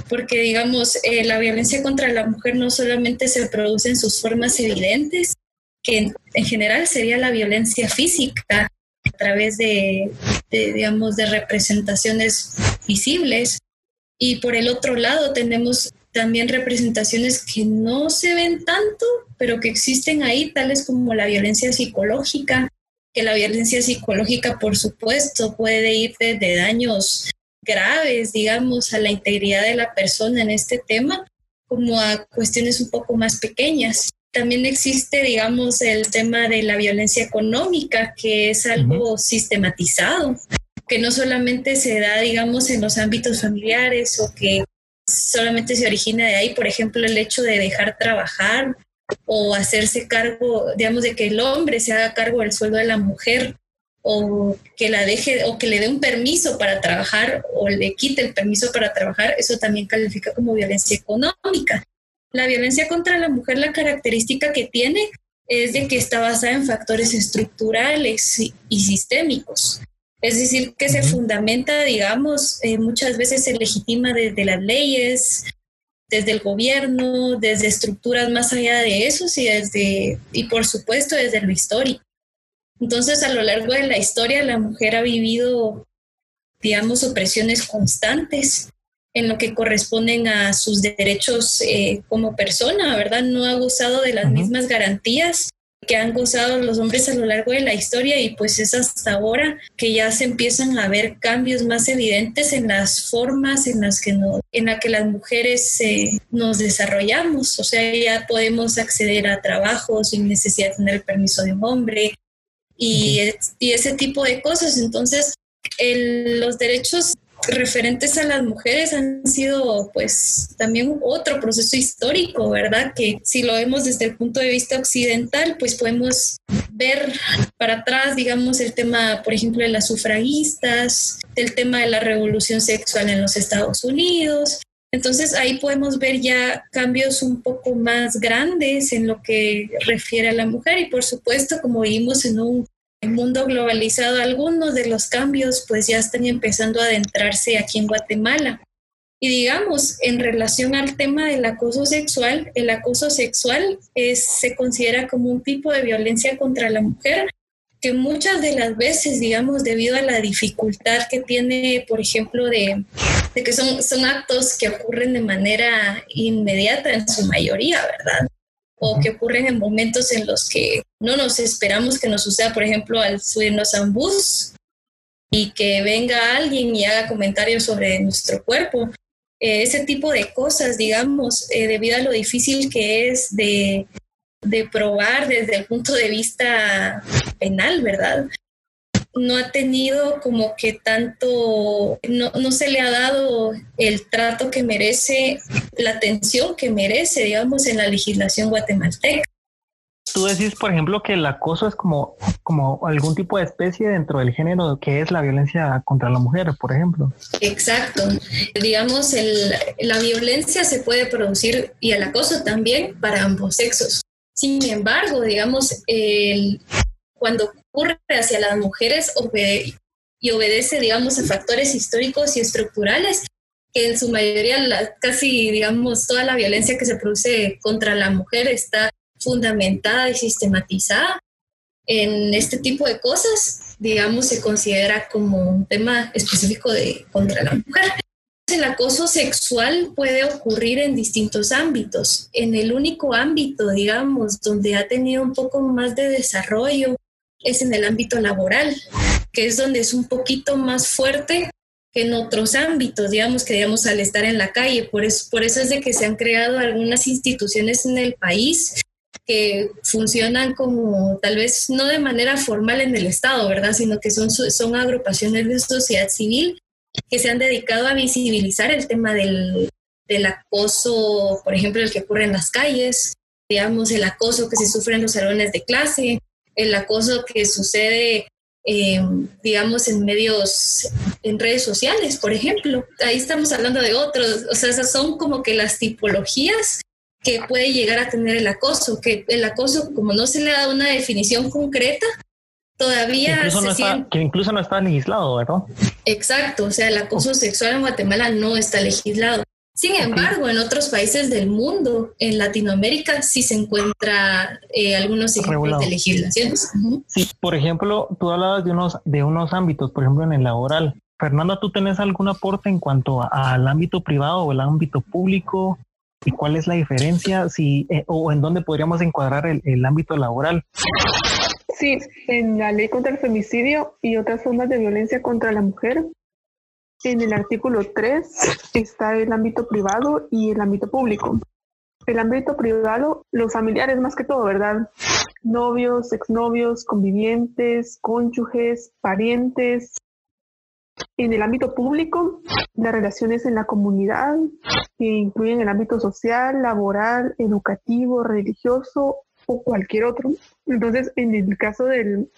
porque digamos, eh, la violencia contra la mujer no solamente se produce en sus formas evidentes, que en, general sería la violencia física a través de, digamos, de representaciones visibles. Y por el otro lado tenemos también representaciones que no se ven tanto, pero que existen ahí, tales como la violencia psicológica, que la violencia psicológica, por supuesto, puede ir desde daños graves, digamos, a la integridad de la persona en este tema, como a cuestiones un poco más pequeñas. También existe, digamos, el tema de la violencia económica, que es algo sistematizado, que no solamente se da, digamos, en los ámbitos familiares o que solamente se origina de ahí, por ejemplo, el hecho de dejar trabajar o hacerse cargo, digamos, de que el hombre se haga cargo del sueldo de la mujer o que la deje o que le dé un permiso para trabajar o le quite el permiso para trabajar, eso también califica como violencia económica. La violencia contra la mujer, la característica que tiene es de que está basada en factores estructurales y sistémicos. Es decir, que se fundamenta, digamos, eh, muchas veces se legitima desde las leyes, desde el gobierno, desde estructuras más allá de eso y desde, y por supuesto desde lo histórico. Entonces, a lo largo de la historia, la mujer ha vivido, digamos, opresiones constantes en lo que corresponden a sus derechos eh, como persona, ¿verdad? No ha gozado de las mismas garantías que han gozado los hombres a lo largo de la historia y pues es hasta ahora que ya se empiezan a ver cambios más evidentes en las formas en las que no, en la que las mujeres eh, nos desarrollamos, o sea, ya podemos acceder a trabajo sin necesidad de tener el permiso de un hombre y, y ese tipo de cosas. Entonces, los derechos referentes a las mujeres han sido pues también otro proceso histórico, ¿verdad? Que si lo vemos desde el punto de vista occidental, pues podemos ver para atrás, digamos, el tema, por ejemplo, de las sufragistas, el tema de la revolución sexual en los Estados Unidos. Entonces ahí podemos ver ya cambios un poco más grandes en lo que refiere a la mujer y por supuesto, como vimos en un mundo globalizado, algunos de los cambios pues ya están empezando a adentrarse aquí en Guatemala. Y digamos, en relación al tema del acoso sexual, el acoso sexual es, se considera como un tipo de violencia contra la mujer que muchas de las veces, digamos, debido a la dificultad que tiene, por ejemplo, de, de que son, son actos que ocurren de manera inmediata en su mayoría, ¿verdad? O que ocurren en momentos en los que no nos esperamos que nos suceda, por ejemplo, al subirnos a un bus y que venga alguien y haga comentarios sobre nuestro cuerpo. Eh, ese tipo de cosas, digamos, eh, debido a lo difícil que es de, de probar desde el punto de vista penal, ¿verdad? No ha tenido como que tanto, no, no, se le ha dado el trato que merece, la atención que merece, digamos, en la legislación guatemalteca. Tú decís, por ejemplo, que el acoso es como, como algún tipo de especie dentro del género que es la violencia contra la mujer, por ejemplo. Exacto. Digamos, el, la violencia se puede producir y el acoso también para ambos sexos. Sin embargo, digamos, el, cuando ocurre hacia las mujeres y obedece, digamos, a factores históricos y estructurales, que en su mayoría, casi, digamos, toda la violencia que se produce contra la mujer está fundamentada y sistematizada en este tipo de cosas, digamos, se considera como un tema específico de contra la mujer. El acoso sexual puede ocurrir en distintos ámbitos. En el único ámbito, digamos, donde ha tenido un poco más de desarrollo es en el ámbito laboral, que es donde es un poquito más fuerte que en otros ámbitos, digamos, que digamos al estar en la calle. Por eso, por eso es de que se han creado algunas instituciones en el país que funcionan como tal vez no de manera formal en el Estado, ¿verdad? Sino que son, son agrupaciones de sociedad civil que se han dedicado a visibilizar el tema del, del acoso, por ejemplo, el que ocurre en las calles, digamos, el acoso que se sufre en los salones de clase, el acoso que sucede, eh, digamos, en medios, en redes sociales, por ejemplo. Ahí estamos hablando de otros, o sea, esas son como que las tipologías que puede llegar a tener el acoso, que el acoso, como no se le da una definición concreta, todavía incluso no está, que incluso no está legislado, ¿verdad? Exacto, o sea, el acoso sexual en Guatemala no está legislado. Sin embargo, en otros países del mundo, en Latinoamérica, sí se encuentra eh, algunos ejemplos de legislaciones. Sí, por ejemplo, tú hablabas de unos, de unos ámbitos, por ejemplo, en el laboral. Fernanda, ¿tú tenés algún aporte en cuanto al ámbito privado o el ámbito público? ¿Y cuál es la diferencia si, eh, o en dónde podríamos encuadrar el, ámbito laboral? Sí, en la ley contra el femicidio y otras formas de violencia contra la mujer, en el artículo 3 está el ámbito privado y el ámbito público. El ámbito privado, los familiares más que todo, ¿verdad? Novios, exnovios, convivientes, cónyuges, parientes, en el ámbito público, las relaciones en la comunidad, que incluyen el ámbito social, laboral, educativo, religioso o cualquier otro. Entonces, en el caso del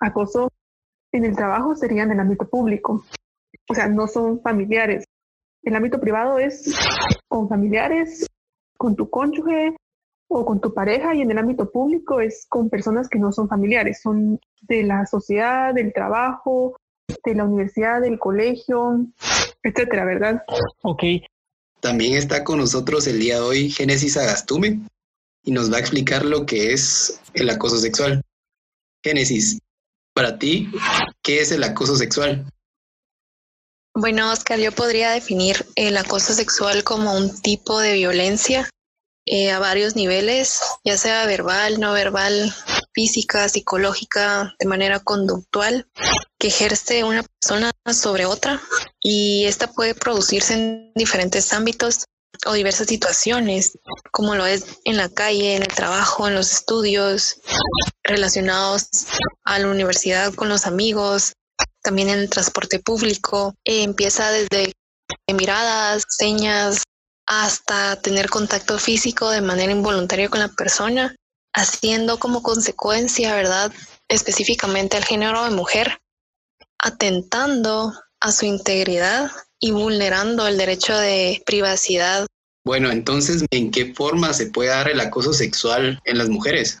acoso en el trabajo sería en el ámbito público. O sea, no son familiares. El ámbito privado es con familiares, con tu cónyuge o con tu pareja y en el ámbito público es con personas que no son familiares, son de la sociedad, del trabajo, de la universidad, del colegio, etcétera, ¿verdad? Ok. También está con nosotros el día de hoy Génesis Agastume y nos va a explicar lo que es el acoso sexual. Génesis, para ti, ¿qué es el acoso sexual? Bueno, Oscar, yo podría definir el acoso sexual como un tipo de violencia eh, a varios niveles, ya sea verbal, no verbal, física, psicológica, de manera conductual, que ejerce una persona sobre otra y esta puede producirse en diferentes ámbitos o diversas situaciones, como lo es en la calle, en el trabajo, en los estudios, relacionados a la universidad con los amigos, también en el transporte público. empieza desde miradas, señas, hasta tener contacto físico de manera involuntaria con la persona, haciendo como consecuencia, ¿verdad? Específicamente al género de mujer, atentando a su integridad y vulnerando el derecho de privacidad. Bueno, entonces, ¿en qué forma se puede dar el acoso sexual en las mujeres?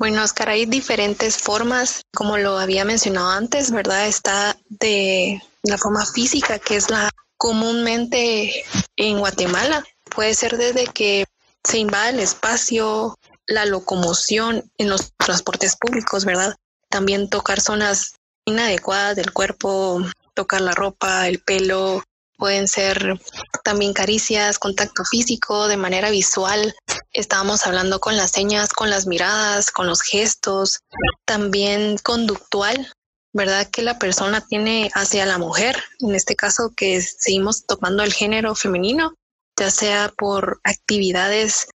Bueno, Oscar, hay diferentes formas, como lo había mencionado antes, ¿verdad? Está de la forma física, que es la comúnmente en Guatemala. Puede ser desde que se invade el espacio, la locomoción en los transportes públicos, ¿verdad? También tocar zonas inadecuadas del cuerpo, tocar la ropa, el pelo, pueden ser también caricias, contacto físico de manera visual. Estábamos hablando con las señas, con las miradas, con los gestos, también conductual, ¿verdad? Que la persona tiene hacia la mujer, en este caso que seguimos tomando el género femenino, ya sea por actividades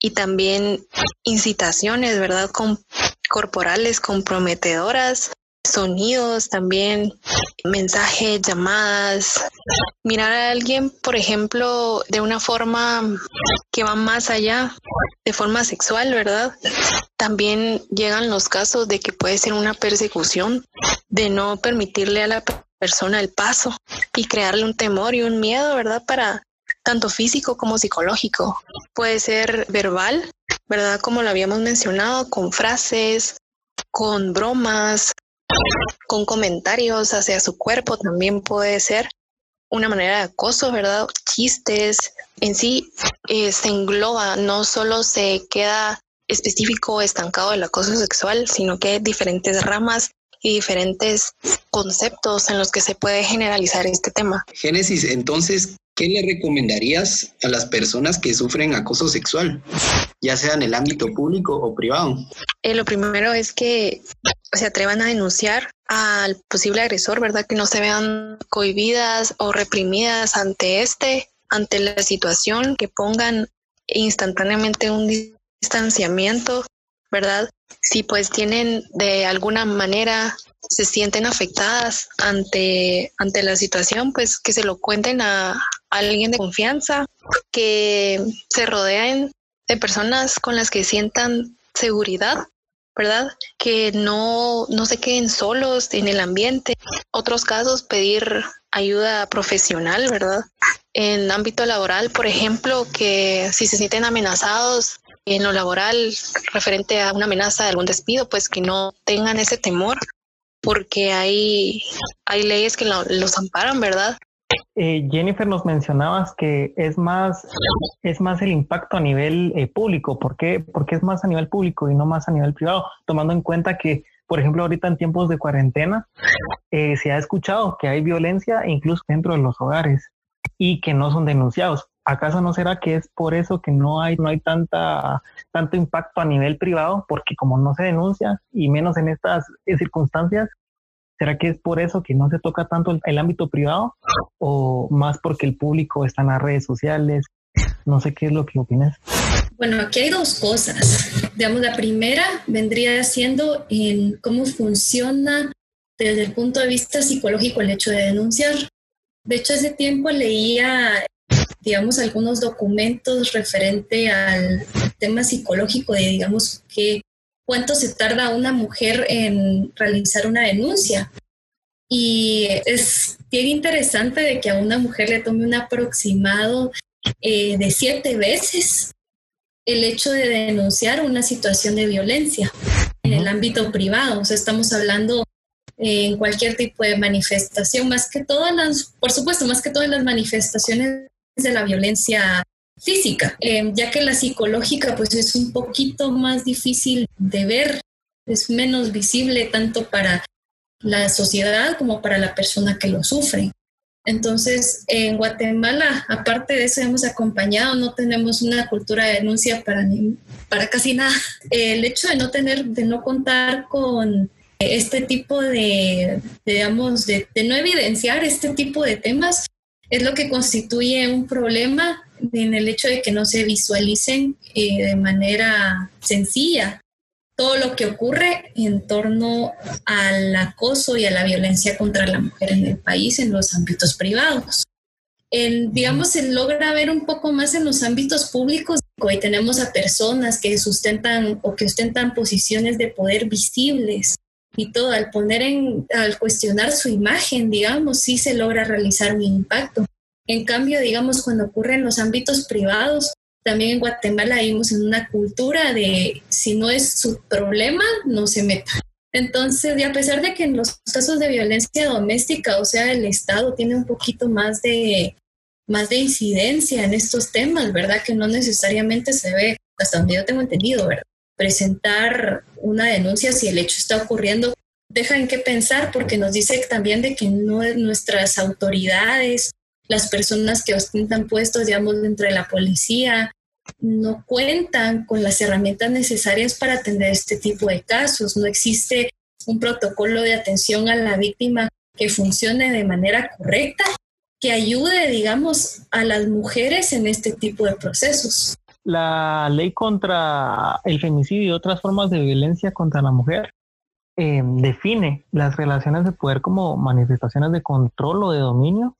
y también incitaciones, ¿verdad? Con, corporales comprometedoras, sonidos también, mensajes, llamadas. Mirar a alguien, por ejemplo, de una forma que va más allá, de forma sexual, ¿verdad? También llegan los casos de que puede ser una persecución, de no permitirle a la persona el paso y crearle un temor y un miedo, ¿verdad? Para tanto físico como psicológico. Puede ser verbal, ¿verdad? Como lo habíamos mencionado, con frases, con bromas, con comentarios hacia su cuerpo también puede ser una manera de acoso, ¿verdad? Chistes, en sí eh, se engloba, no solo se queda específico estancado el acoso sexual, sino que hay diferentes ramas y diferentes conceptos en los que se puede generalizar este tema. Génesis, entonces, ¿qué le recomendarías a las personas que sufren acoso sexual, ya sea en el ámbito público o privado? Eh, lo primero es que se atrevan a denunciar al posible agresor, ¿verdad? Que no se vean cohibidas o reprimidas ante este, ante la situación, que pongan instantáneamente un distanciamiento, ¿verdad? Si pues tienen de alguna manera se sienten afectadas ante, ante la situación, pues que se lo cuenten a, alguien de confianza, que se rodeen de personas con las que sientan seguridad, ¿verdad? Que no, no se queden solos en el ambiente. Otros casos, pedir ayuda profesional, ¿verdad? En ámbito laboral, por ejemplo, que si se sienten amenazados en lo laboral referente a una amenaza de algún despido, pues que no tengan ese temor, porque hay, hay leyes que los amparan, ¿verdad? Eh, Jennifer, nos mencionabas que es más, es más el impacto a nivel eh, público. ¿Por qué? Porque es más a nivel público y no más a nivel privado, tomando en cuenta que, por ejemplo, ahorita en tiempos de cuarentena, eh, se ha escuchado que hay violencia incluso dentro de los hogares y que no son denunciados. ¿acaso no será que es por eso que no hay, no hay tanta, tanto impacto a nivel privado? Porque como no se denuncia, y menos en estas circunstancias, ¿será que es por eso que no se toca tanto el, ámbito privado? ¿O más porque el público está en las redes sociales? No sé qué es lo que opinas. Bueno, aquí hay dos cosas. Digamos, la primera vendría siendo en cómo funciona desde el punto de vista psicológico el hecho de denunciar. De hecho, hace tiempo leía digamos, algunos documentos referente al tema psicológico de, digamos, que cuánto se tarda una mujer en realizar una denuncia. Y es bien interesante de que a una mujer le tome un aproximado eh, de siete veces el hecho de denunciar una situación de violencia en el ámbito privado. O sea, estamos hablando en cualquier tipo de manifestación, más que todas las, por supuesto, más que todas las manifestaciones de la violencia física, eh, ya que la psicológica pues es un poquito más difícil de ver, es menos visible tanto para la sociedad como para la persona que lo sufre. Entonces, en Guatemala, aparte de eso, hemos acompañado, no tenemos una cultura de denuncia para, para casi nada. El hecho de no tener, de no contar con este tipo de, digamos, de, de no evidenciar este tipo de temas, es lo que constituye un problema en el hecho de que no se visualicen eh, de manera sencilla todo lo que ocurre en torno al acoso y a la violencia contra la mujer en el país en los ámbitos privados. En, digamos, se logra ver un poco más en los ámbitos públicos. Hoy tenemos a personas que sustentan o que ostentan posiciones de poder visibles y todo, al poner en, al cuestionar su imagen, digamos, sí se logra realizar un impacto. En cambio, digamos, cuando ocurre en los ámbitos privados, también en Guatemala vivimos en una cultura de si no es su problema, no se meta. Entonces, y a pesar de que en los casos de violencia doméstica, o sea, el Estado tiene un poquito más de, más de incidencia en estos temas, ¿verdad? Que no necesariamente se ve, hasta donde yo tengo entendido, ¿verdad? Presentar una denuncia si el hecho está ocurriendo deja en qué pensar porque nos dice también de que no, nuestras autoridades, las personas que ostentan puestos, digamos, dentro de la policía, no cuentan con las herramientas necesarias para atender este tipo de casos. No existe un protocolo de atención a la víctima que funcione de manera correcta, que ayude, digamos, a las mujeres en este tipo de procesos la ley contra el femicidio y otras formas de violencia contra la mujer eh, define las relaciones de poder como manifestaciones de control o de dominio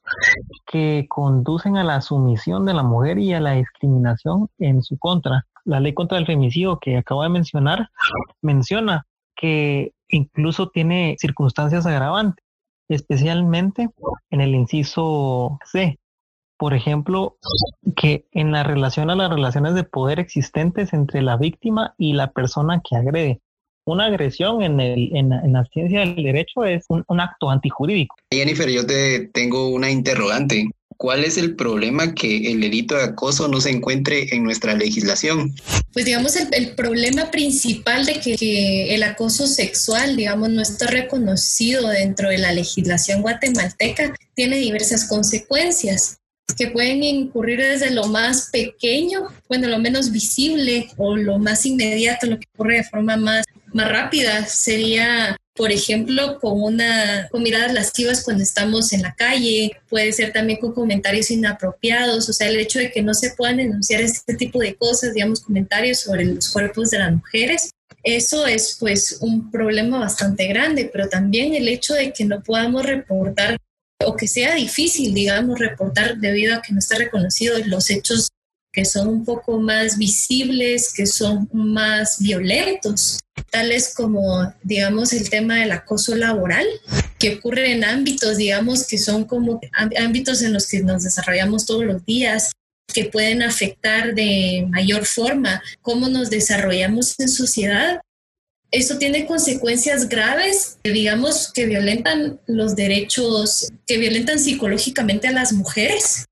que conducen a la sumisión de la mujer y a la discriminación en su contra. La ley contra el femicidio que acabo de mencionar menciona que incluso tiene circunstancias agravantes, especialmente en el inciso C, por ejemplo, que en la relación a las relaciones de poder existentes entre la víctima y la persona que agrede. Una agresión en, el, en, la ciencia del derecho es un, un acto antijurídico. Jennifer, yo te tengo una interrogante. ¿Cuál es el problema que el delito de acoso no se encuentre en nuestra legislación? Pues digamos, el, problema principal de que, el acoso sexual, digamos, no está reconocido dentro de la legislación guatemalteca tiene diversas consecuencias que pueden incurrir desde lo más pequeño, bueno, lo menos visible o lo más inmediato, lo que ocurre de forma más, más rápida, sería por ejemplo, con una con miradas lascivas cuando estamos en la calle, puede ser también con comentarios inapropiados, o sea, el hecho de que no se puedan denunciar este tipo de cosas, digamos, comentarios sobre los cuerpos de las mujeres, eso es pues un problema bastante grande, pero también el hecho de que no podamos reportar o que sea difícil, digamos, reportar debido a que no está reconocido los hechos que son un poco más visibles, que son más violentos, tales como, digamos, el tema del acoso laboral, que ocurre en ámbitos, digamos, que son como ámbitos en los que nos desarrollamos todos los días, que pueden afectar de mayor forma cómo nos desarrollamos en sociedad. Esto tiene consecuencias graves, digamos, que violentan los derechos, que violentan psicológicamente a las mujeres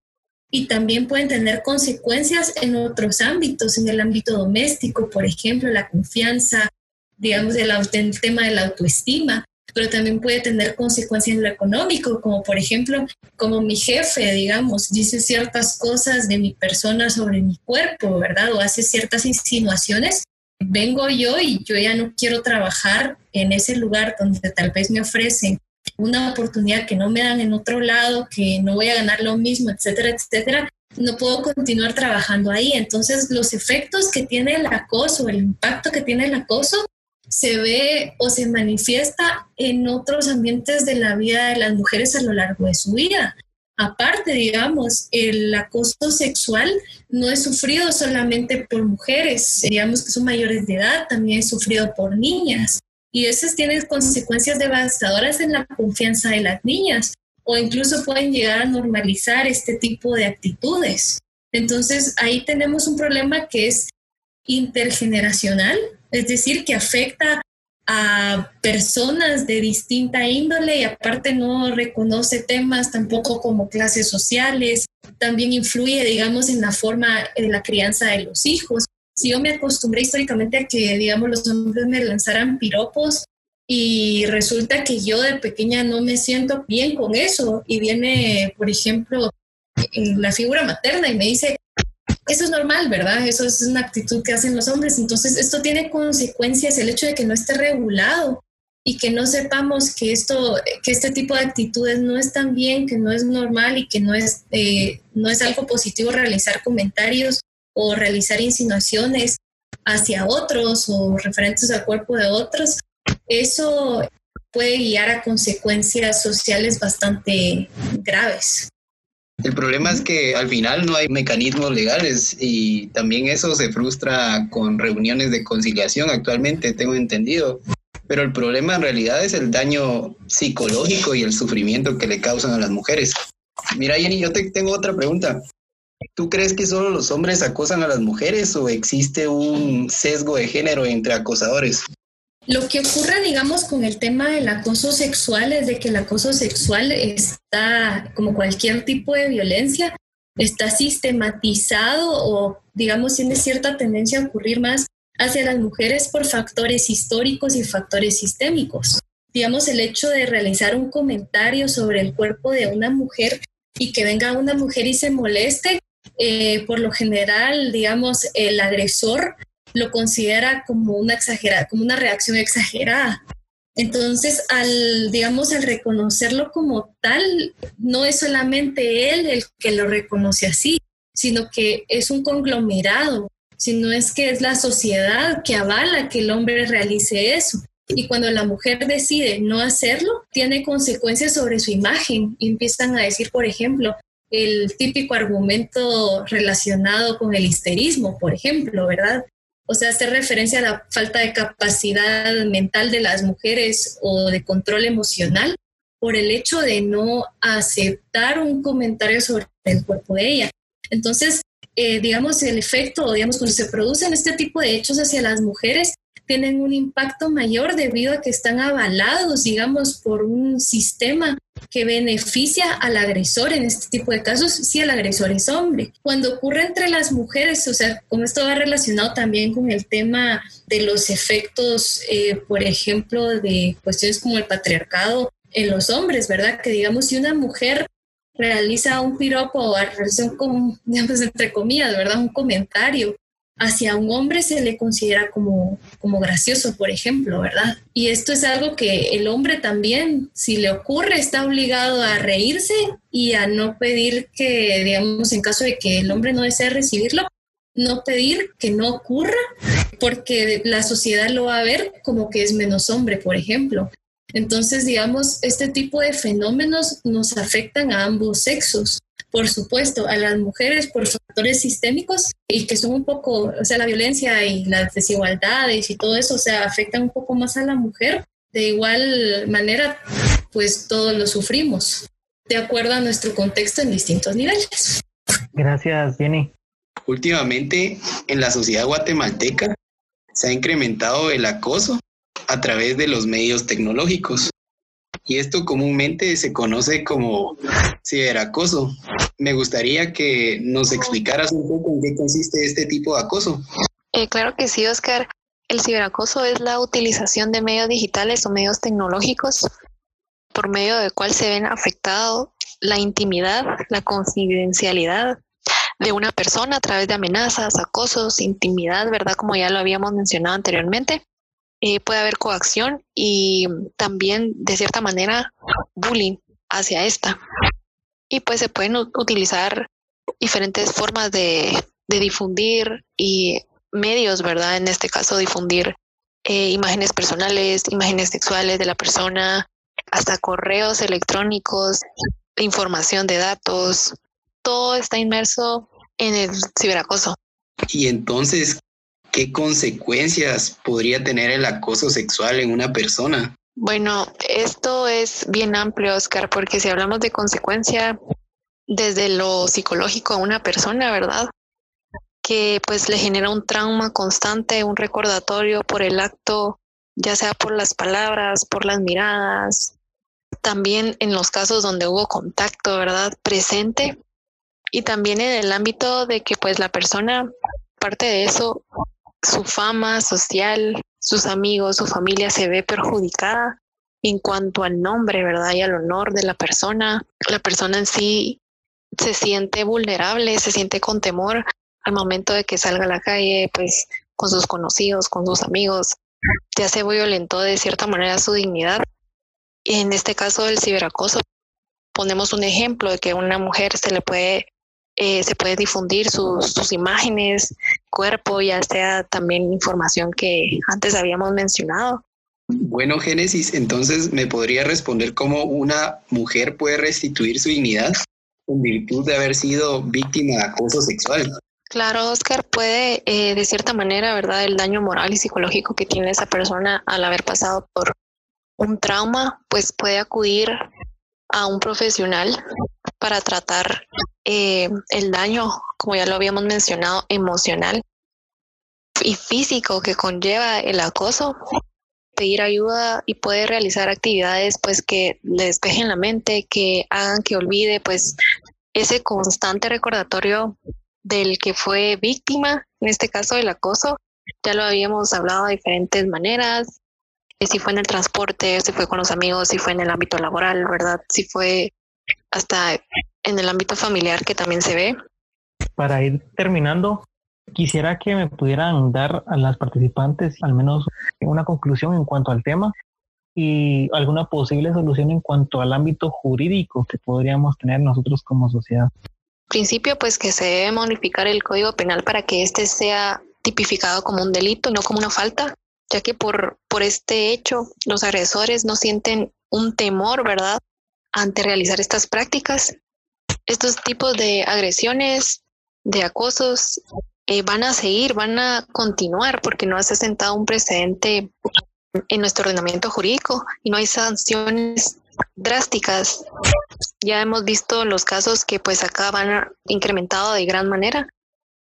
y también pueden tener consecuencias en otros ámbitos, en el ámbito doméstico, por ejemplo, la confianza, digamos, el, el tema de la autoestima, pero también puede tener consecuencias en lo económico, como por ejemplo, como mi jefe, digamos, dice ciertas cosas de mi persona sobre mi cuerpo, ¿verdad? O hace ciertas insinuaciones. Vengo yo y yo ya no quiero trabajar en ese lugar donde tal vez me ofrecen una oportunidad que no me dan en otro lado, que no voy a ganar lo mismo, etcétera, etcétera, no puedo continuar trabajando ahí. Entonces, los efectos que tiene el acoso, el impacto que tiene el acoso, se ve o se manifiesta en otros ambientes de la vida de las mujeres a lo largo de su vida. Aparte, digamos, el acoso sexual no es sufrido solamente por mujeres, digamos que son mayores de edad, también es sufrido por niñas y eso tiene consecuencias devastadoras en la confianza de las niñas o incluso pueden llegar a normalizar este tipo de actitudes. Entonces ahí tenemos un problema que es intergeneracional, es decir, que afecta a personas de distinta índole y aparte no reconoce temas tampoco como clases sociales, también influye, digamos, en la forma de la crianza de los hijos. Si yo me acostumbré históricamente a que, digamos, los hombres me lanzaran piropos y resulta que yo de pequeña no me siento bien con eso y viene, por ejemplo, la figura materna y me dice, eso es normal, ¿verdad? Eso es una actitud que hacen los hombres. Entonces, esto tiene consecuencias, el hecho de que no esté regulado y que no sepamos que esto, que este tipo de actitudes no están bien, que no es normal y que no es, eh, no es algo positivo realizar comentarios o realizar insinuaciones hacia otros o referentes al cuerpo de otros, eso puede guiar a consecuencias sociales bastante graves. El problema es que al final no hay mecanismos legales y también eso se frustra con reuniones de conciliación actualmente, tengo entendido. Pero el problema en realidad es el daño psicológico y el sufrimiento que le causan a las mujeres. Mira, Jenny, yo te tengo otra pregunta. ¿Tú crees que solo los hombres acosan a las mujeres o existe un sesgo de género entre acosadores? Lo que ocurre, digamos, con el tema del acoso sexual es de que el acoso sexual está, como cualquier tipo de violencia, está sistematizado o, digamos, tiene cierta tendencia a ocurrir más hacia las mujeres por factores históricos y factores sistémicos. Digamos, el hecho de realizar un comentario sobre el cuerpo de una mujer y que venga una mujer y se moleste, eh, por lo general, digamos, el agresor lo considera como una exagerada, como una reacción exagerada. Entonces, al, digamos, al reconocerlo como tal, no es solamente él el que lo reconoce así, sino que es un conglomerado, sino es que es la sociedad que avala que el hombre realice eso. Y cuando la mujer decide no hacerlo, tiene consecuencias sobre su imagen. Y empiezan a decir, por ejemplo, el típico argumento relacionado con el histerismo, por ejemplo, ¿verdad? O sea, hacer referencia a la falta de capacidad mental de las mujeres o de control emocional por el hecho de no aceptar un comentario sobre el cuerpo de ella. Entonces, eh, digamos, el efecto, digamos, cuando se producen este tipo de hechos hacia las mujeres, tienen un impacto mayor debido a que están avalados, digamos, por un sistema que beneficia al agresor en este tipo de casos si el agresor es hombre. Cuando ocurre entre las mujeres, o sea, como esto va relacionado también con el tema de los efectos, eh, por ejemplo, de cuestiones como el patriarcado en los hombres, ¿verdad? Que digamos, si una mujer realiza un piropo o relación con, digamos, entre comillas, ¿verdad? Un comentario hacia un hombre se le considera como, como gracioso, por ejemplo, ¿verdad? Y esto es algo que el hombre también, si le ocurre, está obligado a reírse y a no pedir que, digamos, en caso de que el hombre no desee recibirlo, no pedir que no ocurra, porque la sociedad lo va a ver como que es menos hombre, por ejemplo. Entonces, digamos, este tipo de fenómenos nos afectan a ambos sexos por supuesto, a las mujeres por factores sistémicos y que son un poco, o sea, la violencia y las desigualdades y todo eso, o sea, afectan un poco más a la mujer. De igual manera, pues todos lo sufrimos, de acuerdo a nuestro contexto en distintos niveles. Gracias, Jenny. Últimamente, en la sociedad guatemalteca se ha incrementado el acoso a través de los medios tecnológicos y esto comúnmente se conoce como ciberacoso. Me gustaría que nos explicaras un poco en qué consiste este tipo de acoso. Eh, claro que sí, Oscar. El ciberacoso es la utilización de medios digitales o medios tecnológicos por medio del cual se ven afectado la intimidad, la confidencialidad de una persona a través de amenazas, acosos, intimidad, ¿verdad? Como ya lo habíamos mencionado anteriormente. Eh, puede haber coacción y también, de cierta manera, bullying hacia esta. Y pues se pueden utilizar diferentes formas de, difundir y medios, ¿verdad? En este caso, difundir eh, imágenes personales, imágenes sexuales de la persona, hasta correos electrónicos, información de datos. Todo está inmerso en el ciberacoso. Y entonces, ¿qué consecuencias podría tener el acoso sexual en una persona? Bueno, esto es bien amplio, Oscar, porque si hablamos de consecuencia desde lo psicológico a una persona, ¿verdad? Que pues le genera un trauma constante, un recordatorio por el acto, ya sea por las palabras, por las miradas, también en los casos donde hubo contacto, ¿verdad? Presente. Y también en el ámbito de que pues la persona, parte de eso, su fama social, sus amigos, su familia se ve perjudicada en cuanto al nombre, ¿verdad? Y al honor de la persona. La persona en sí se siente vulnerable, se siente con temor al momento de que salga a la calle, pues con sus conocidos, con sus amigos. Ya se violentó de cierta manera su dignidad. En este caso del ciberacoso, ponemos un ejemplo de que una mujer se le puede eh, se puede difundir sus, sus, imágenes, cuerpo, ya sea también información que antes habíamos mencionado. Bueno, Génesis, entonces me podría responder cómo una mujer puede restituir su dignidad en virtud de haber sido víctima de acoso sexual. Claro, Oscar, puede eh, de cierta manera, ¿verdad? El daño moral y psicológico que tiene esa persona al haber pasado por un trauma, pues puede acudir a un profesional para tratar eh, el daño, como ya lo habíamos mencionado, emocional y físico que conlleva el acoso, pedir ayuda y puede realizar actividades pues que le despejen la mente, que hagan que olvide pues ese constante recordatorio del que fue víctima, en este caso del acoso. Ya lo habíamos hablado de diferentes maneras, si fue en el transporte, si fue con los amigos, si fue en el ámbito laboral, ¿verdad? Si fue hasta en el ámbito familiar que también se ve. Para ir terminando, quisiera que me pudieran dar a las participantes al menos una conclusión en cuanto al tema y alguna posible solución en cuanto al ámbito jurídico que podríamos tener nosotros como sociedad. Principio, pues que se debe modificar el Código Penal para que éste sea tipificado como un delito, no como una falta, ya que por, por este hecho los agresores no sienten un temor, ¿verdad?, ante realizar estas prácticas. Estos tipos de agresiones, de acosos, eh, van a seguir, van a continuar porque no se ha sentado un precedente en nuestro ordenamiento jurídico y no hay sanciones drásticas. Ya hemos visto los casos que pues acá van incrementado de gran manera,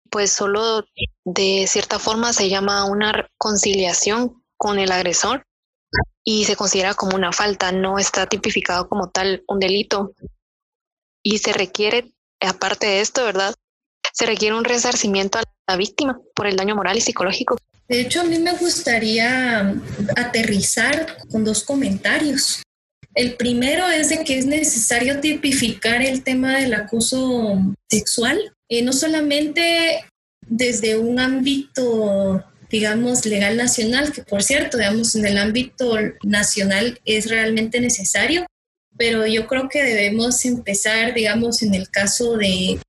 pues solo de cierta forma se llama una conciliación con el agresor y se considera como una falta, no está tipificado como tal un delito. Y se requiere, aparte de esto, ¿verdad? Se requiere un resarcimiento a la víctima por el daño moral y psicológico. De hecho, a mí me gustaría aterrizar con dos comentarios. El primero es de que es necesario tipificar el tema del acoso sexual, eh, no solamente desde un ámbito digamos, legal nacional, que por cierto, digamos, en el ámbito nacional es realmente necesario, pero yo creo que debemos empezar, digamos, en el caso de,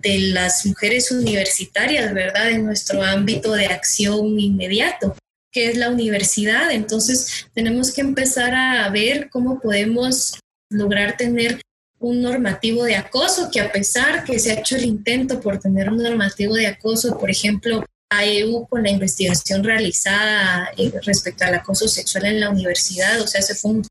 de las mujeres universitarias, ¿verdad? En nuestro ámbito de acción inmediato, que es la universidad. Entonces, tenemos que empezar a ver cómo podemos lograr tener un normativo de acoso, que a pesar que se ha hecho el intento por tener un normativo de acoso, por ejemplo, AEU con la investigación realizada eh, respecto al acoso sexual en la universidad, o sea, ese fue un,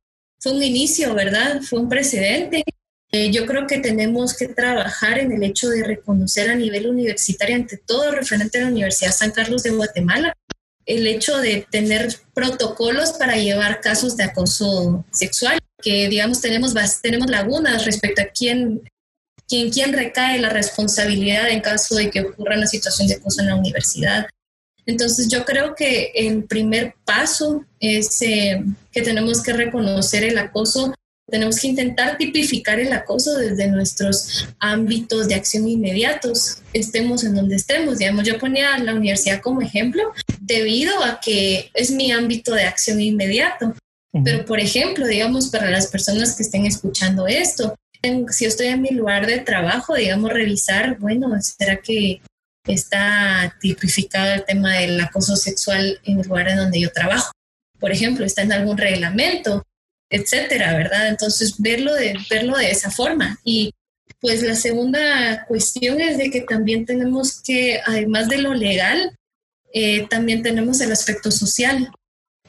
fue un inicio, ¿verdad? Fue un precedente. Eh, yo creo que tenemos que trabajar en el hecho de reconocer a nivel universitario, ante todo referente a la Universidad San Carlos de Guatemala, el hecho de tener protocolos para llevar casos de acoso sexual, que digamos tenemos, tenemos lagunas respecto a quién ¿Quién, quién recae la responsabilidad en caso de que ocurra una situación de acoso en la universidad? Entonces yo creo que el primer paso es eh, que tenemos que reconocer el acoso, tenemos que intentar tipificar el acoso desde nuestros ámbitos de acción inmediatos, estemos en donde estemos. Digamos, yo ponía la universidad como ejemplo debido a que es mi ámbito de acción inmediato. Pero, por ejemplo, digamos, para las personas que estén escuchando esto, si estoy en mi lugar de trabajo, digamos, revisar, bueno, ¿será que está tipificado el tema del acoso sexual en el lugar en donde yo trabajo? Por ejemplo, está en algún reglamento, etcétera, ¿verdad? Entonces, verlo de, verlo de esa forma. Y pues la segunda cuestión es de que también tenemos que, además de lo legal, eh, también tenemos el aspecto social.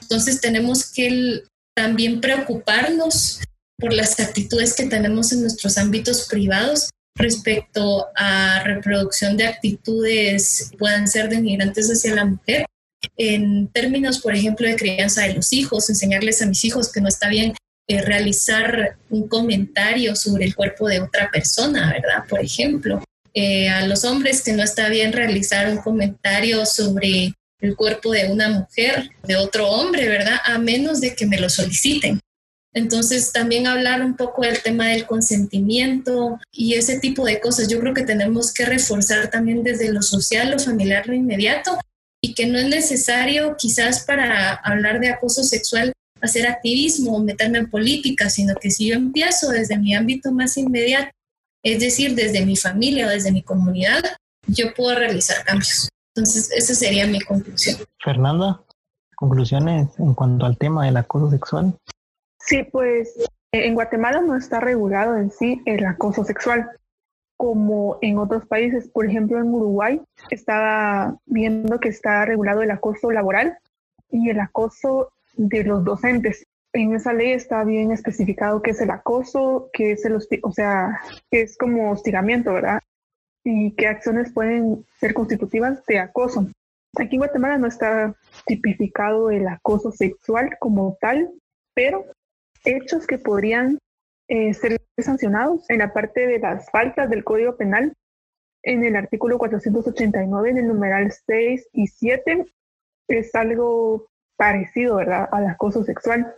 Entonces, tenemos que también preocuparnos por las actitudes que tenemos en nuestros ámbitos privados respecto a reproducción de actitudes puedan ser denigrantes hacia la mujer. En términos, por ejemplo, de crianza de los hijos, enseñarles a mis hijos que no está bien eh, realizar un comentario sobre el cuerpo de otra persona, ¿verdad? Por ejemplo, eh, a los hombres que no está bien realizar un comentario sobre el cuerpo de una mujer, de otro hombre, ¿verdad? A menos de que me lo soliciten. Entonces, también hablar un poco del tema del consentimiento y ese tipo de cosas. Yo creo que tenemos que reforzar también desde lo social, lo familiar, lo inmediato y que no es necesario quizás para hablar de acoso sexual hacer activismo o meterme en política, sino que si yo empiezo desde mi ámbito más inmediato, es decir, desde mi familia o desde mi comunidad, yo puedo realizar cambios. Entonces, esa sería mi conclusión. Fernanda, conclusiones en cuanto al tema del acoso sexual. Sí, pues en Guatemala no está regulado en sí el acoso sexual, como en otros países. Por ejemplo, en Uruguay estaba viendo que está regulado el acoso laboral y el acoso de los docentes. En esa ley está bien especificado qué es el acoso, qué es el o sea, que es como hostigamiento, ¿verdad? Y qué acciones pueden ser constitutivas de acoso. Aquí en Guatemala no está tipificado el acoso sexual como tal, pero hechos que podrían eh, ser sancionados en la parte de las faltas del Código Penal, en el artículo 489, en el numeral 6 y 7, es algo parecido, ¿verdad?, al acoso sexual,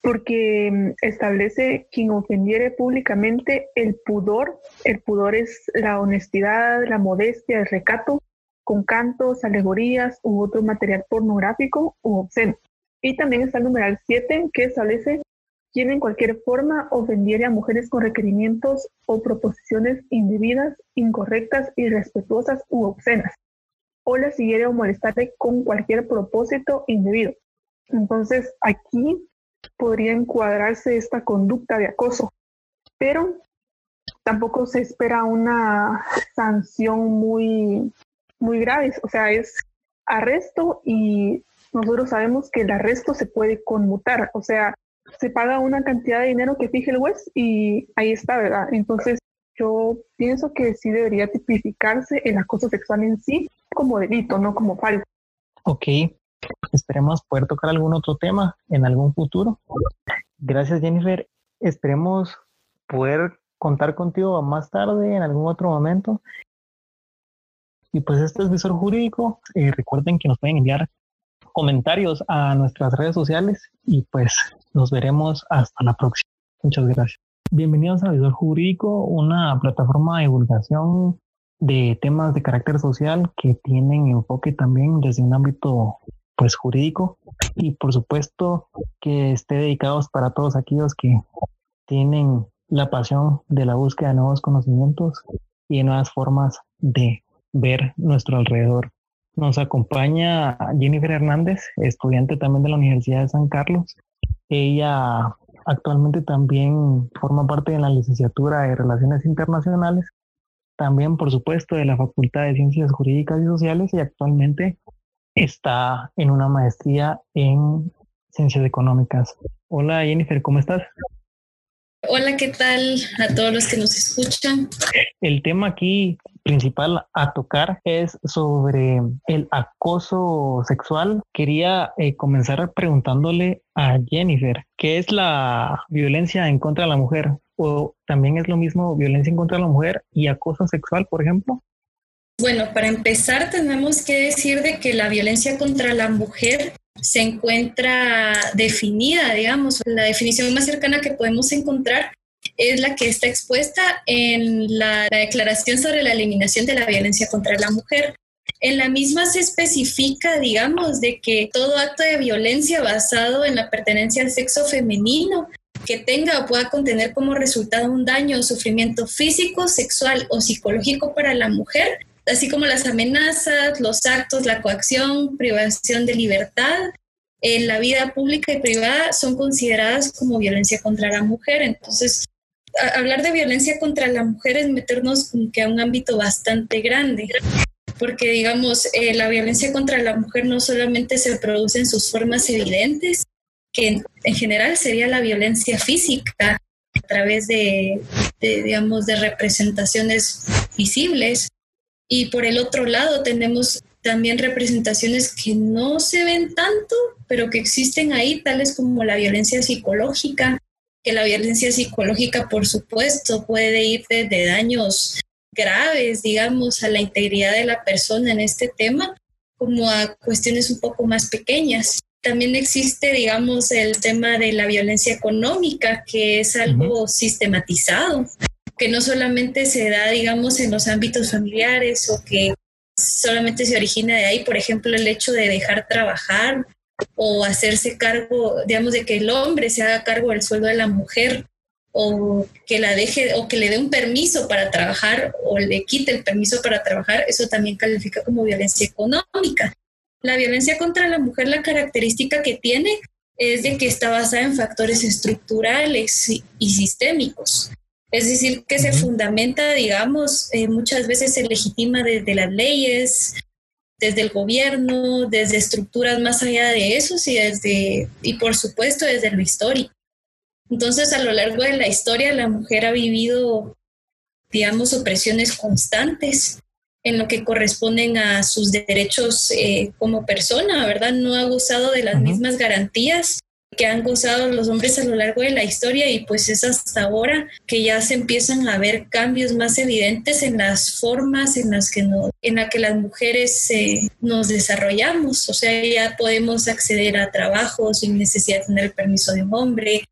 porque mm, establece quien ofendiere públicamente el pudor. El pudor es la honestidad, la modestia, el recato, con cantos, alegorías u otro material pornográfico u obsceno. Y también está el numeral 7, que establece quien en cualquier forma ofendiere a mujeres con requerimientos o proposiciones indebidas, incorrectas, irrespetuosas u obscenas, o la siguiere o molestare con cualquier propósito indebido. Entonces, aquí podría encuadrarse esta conducta de acoso, pero tampoco se espera una sanción muy, muy grave, o sea, es arresto y nosotros sabemos que el arresto se puede conmutar, o sea, se paga una cantidad de dinero que fije el juez y ahí está, ¿verdad? Entonces, yo pienso que sí debería tipificarse el acoso sexual en sí como delito, no como falso. Ok, esperemos poder tocar algún otro tema en algún futuro. Gracias Jennifer, esperemos poder contar contigo más tarde en algún otro momento. Y pues este es Visor Jurídico. Eh, recuerden que nos pueden enviar comentarios a nuestras redes sociales y pues nos veremos hasta la próxima. Muchas gracias. Bienvenidos a Visor Jurídico, una plataforma de divulgación de temas de carácter social que tienen enfoque también desde un ámbito pues jurídico y por supuesto que esté dedicados para todos aquellos que tienen la pasión de la búsqueda de nuevos conocimientos y de nuevas formas de ver nuestro alrededor. Nos acompaña Jennifer Hernández, estudiante también de la Universidad de San Carlos. Ella actualmente también forma parte de la licenciatura de Relaciones Internacionales, también por supuesto de la Facultad de Ciencias Jurídicas y Sociales y actualmente está en una maestría en Ciencias Económicas. Hola Jennifer, ¿cómo estás? Hola, ¿qué tal a todos los que nos escuchan? El tema aquí principal a tocar es sobre el acoso sexual. Quería eh, comenzar preguntándole a Jennifer, ¿qué es la violencia en contra de la mujer? ¿O también es lo mismo violencia en contra de la mujer y acoso sexual, por ejemplo? Bueno, para empezar tenemos que decir de que la violencia contra la mujer se encuentra definida, digamos, la definición más cercana que podemos encontrar es la que está expuesta en la, Declaración sobre la Eliminación de la Violencia contra la Mujer. En la misma se especifica, digamos, de que todo acto de violencia basado en la pertenencia al sexo femenino que tenga o pueda contener como resultado un daño o sufrimiento físico, sexual o psicológico para la mujer, así como las amenazas, los actos, la coacción, privación de libertad en la vida pública y privada son consideradas como violencia contra la mujer. Entonces, hablar de violencia contra la mujer es meternos como a un ámbito bastante grande, porque digamos, eh, la violencia contra la mujer no solamente se produce en sus formas evidentes, que en, general sería la violencia física a través de, digamos, de representaciones visibles. Y por el otro lado tenemos también representaciones que no se ven tanto, pero que existen ahí, tales como la violencia psicológica, que la violencia psicológica, por supuesto, puede ir desde daños graves, digamos, a la integridad de la persona en este tema, como a cuestiones un poco más pequeñas. También existe, digamos, el tema de la violencia económica, que es algo sistematizado, que no solamente se da, digamos, en los ámbitos familiares o que solamente se origina de ahí, por ejemplo, el hecho de dejar trabajar o hacerse cargo, digamos, de que el hombre se haga cargo del sueldo de la mujer o que la deje o que le dé un permiso para trabajar o le quite el permiso para trabajar, eso también califica como violencia económica. La violencia contra la mujer, la característica que tiene es de que está basada en factores estructurales y sistémicos. Es decir, que se fundamenta, digamos, eh, muchas veces se legitima desde las leyes, desde el gobierno, desde estructuras más allá de eso y desde y por supuesto desde lo histórico. Entonces, a lo largo de la historia la mujer ha vivido digamos opresiones constantes en lo que corresponden a sus derechos eh, como persona, ¿verdad? No ha gozado de las mismas garantías que han gozado los hombres a lo largo de la historia y pues es hasta ahora que ya se empiezan a ver cambios más evidentes en las formas en las que no, en la que las mujeres eh, nos desarrollamos, o sea, ya podemos acceder a trabajo sin necesidad de tener el permiso de un hombre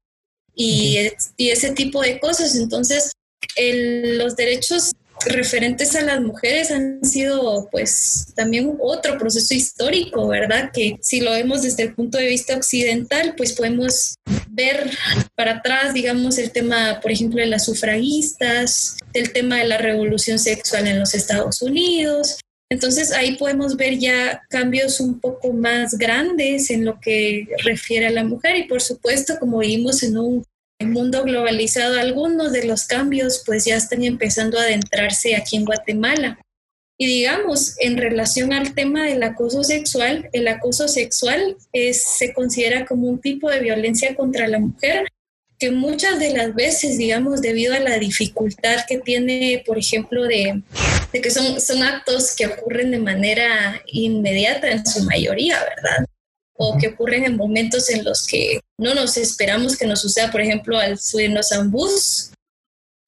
y, y ese tipo de cosas. Entonces, los derechos referentes a las mujeres han sido pues también otro proceso histórico, ¿verdad? Que si lo vemos desde el punto de vista occidental, pues podemos ver para atrás, digamos, el tema, por ejemplo, de las sufragistas, el tema de la revolución sexual en los Estados Unidos. Entonces ahí podemos ver ya cambios un poco más grandes en lo que refiere a la mujer y por supuesto, como vimos en un mundo globalizado, algunos de los cambios pues ya están empezando a adentrarse aquí en Guatemala. Y digamos, en relación al tema del acoso sexual, el acoso sexual es, se considera como un tipo de violencia contra la mujer que muchas de las veces, digamos, debido a la dificultad que tiene, por ejemplo, de, de que son, son actos que ocurren de manera inmediata en su mayoría, ¿verdad? O que ocurren en momentos en los que no nos esperamos que nos suceda, por ejemplo, al subirnos a un bus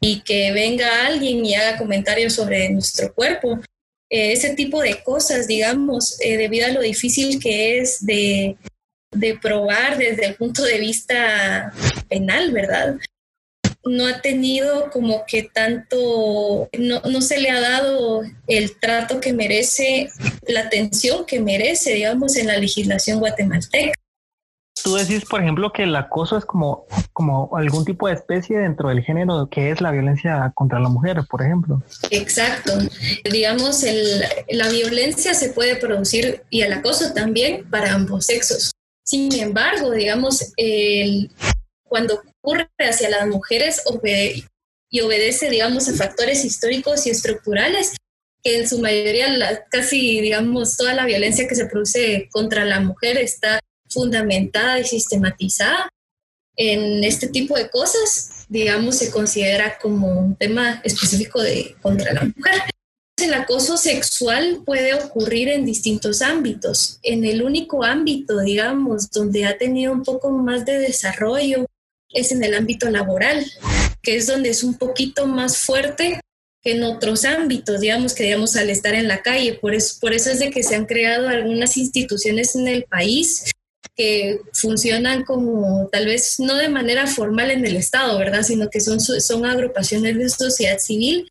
y que venga alguien y haga comentarios sobre nuestro cuerpo. Eh, ese tipo de cosas, digamos, eh, debido a lo difícil que es de, de probar desde el punto de vista penal, ¿verdad? No ha tenido como que tanto, no, no, se le ha dado el trato que merece, la atención que merece, digamos, en la legislación guatemalteca. Tú decís, por ejemplo, que el acoso es como, como algún tipo de especie dentro del género que es la violencia contra la mujer, por ejemplo. Exacto. Digamos, el, la violencia se puede producir y el acoso también para ambos sexos. Sin embargo, digamos, el, cuando ocurre hacia las mujeres y obedece, digamos, a factores históricos y estructurales, que en su mayoría, casi, digamos, toda la violencia que se produce contra la mujer está fundamentada y sistematizada en este tipo de cosas, digamos, se considera como un tema específico de contra la mujer. El acoso sexual puede ocurrir en distintos ámbitos. En el único ámbito, digamos, donde ha tenido un poco más de desarrollo es en el ámbito laboral, que es donde es un poquito más fuerte que en otros ámbitos, digamos, que digamos al estar en la calle. Por eso, por eso es de que se han creado algunas instituciones en el país que funcionan como tal vez no de manera formal en el Estado, ¿verdad? Sino que son, son agrupaciones de sociedad civil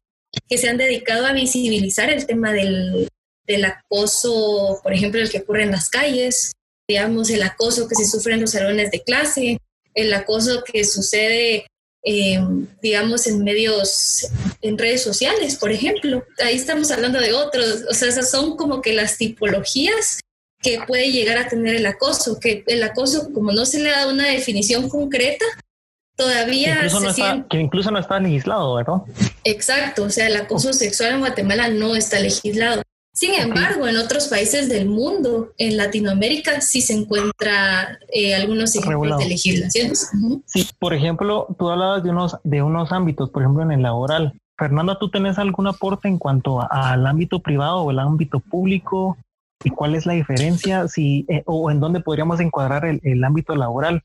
que se han dedicado a visibilizar el tema del, del acoso, por ejemplo, el que ocurre en las calles, digamos, el acoso que se sufre en los salones de clase, el acoso que sucede, eh, digamos, en medios, en redes sociales, por ejemplo. Ahí estamos hablando de otros, o sea, esas son como que las tipologías que puede llegar a tener el acoso, que el acoso, como no se le da una definición concreta, todavía incluso no está, que incluso no está legislado, ¿verdad? Exacto, o sea, el acoso sexual en Guatemala no está legislado. Sin embargo, en otros países del mundo, en Latinoamérica, sí se encuentra eh, algunos ejemplos de legislaciones. Sí, por ejemplo, tú hablabas de unos, de unos ámbitos, por ejemplo, en el laboral. Fernanda, ¿tú tenés algún aporte en cuanto al ámbito privado o el ámbito público? ¿Y cuál es la diferencia si, eh, o en dónde podríamos encuadrar el, el ámbito laboral?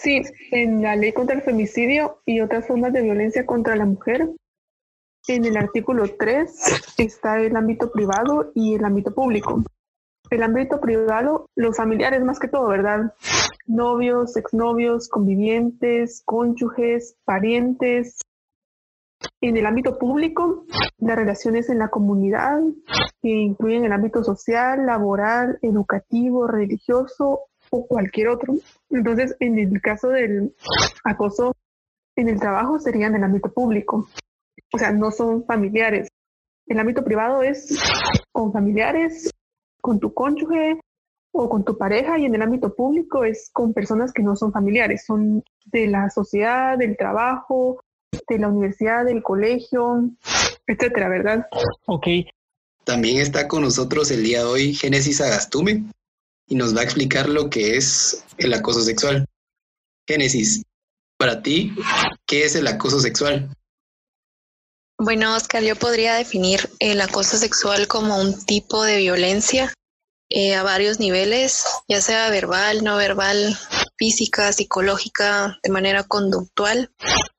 Sí, en la ley contra el femicidio y otras formas de violencia contra la mujer, en el artículo 3 está el ámbito privado y el ámbito público. El ámbito privado, los familiares más que todo, ¿verdad? Novios, exnovios, convivientes, cónyuges, parientes. En el ámbito público, las relaciones en la comunidad, que incluyen el ámbito social, laboral, educativo, religioso o cualquier otro. Entonces, en el caso del acoso en el trabajo sería en el ámbito público. O sea, no son familiares. El ámbito privado es con familiares, con tu cónyuge o con tu pareja y en el ámbito público es con personas que no son familiares, son de la sociedad, del trabajo, de la universidad, del colegio, etcétera, ¿verdad? Ok. También está con nosotros el día de hoy Génesis Agastume, y nos va a explicar lo que es el acoso sexual. Génesis, para ti, ¿qué es el acoso sexual? Bueno, Oscar, yo podría definir el acoso sexual como un tipo de violencia eh, a varios niveles, ya sea verbal, no verbal, física, psicológica, de manera conductual,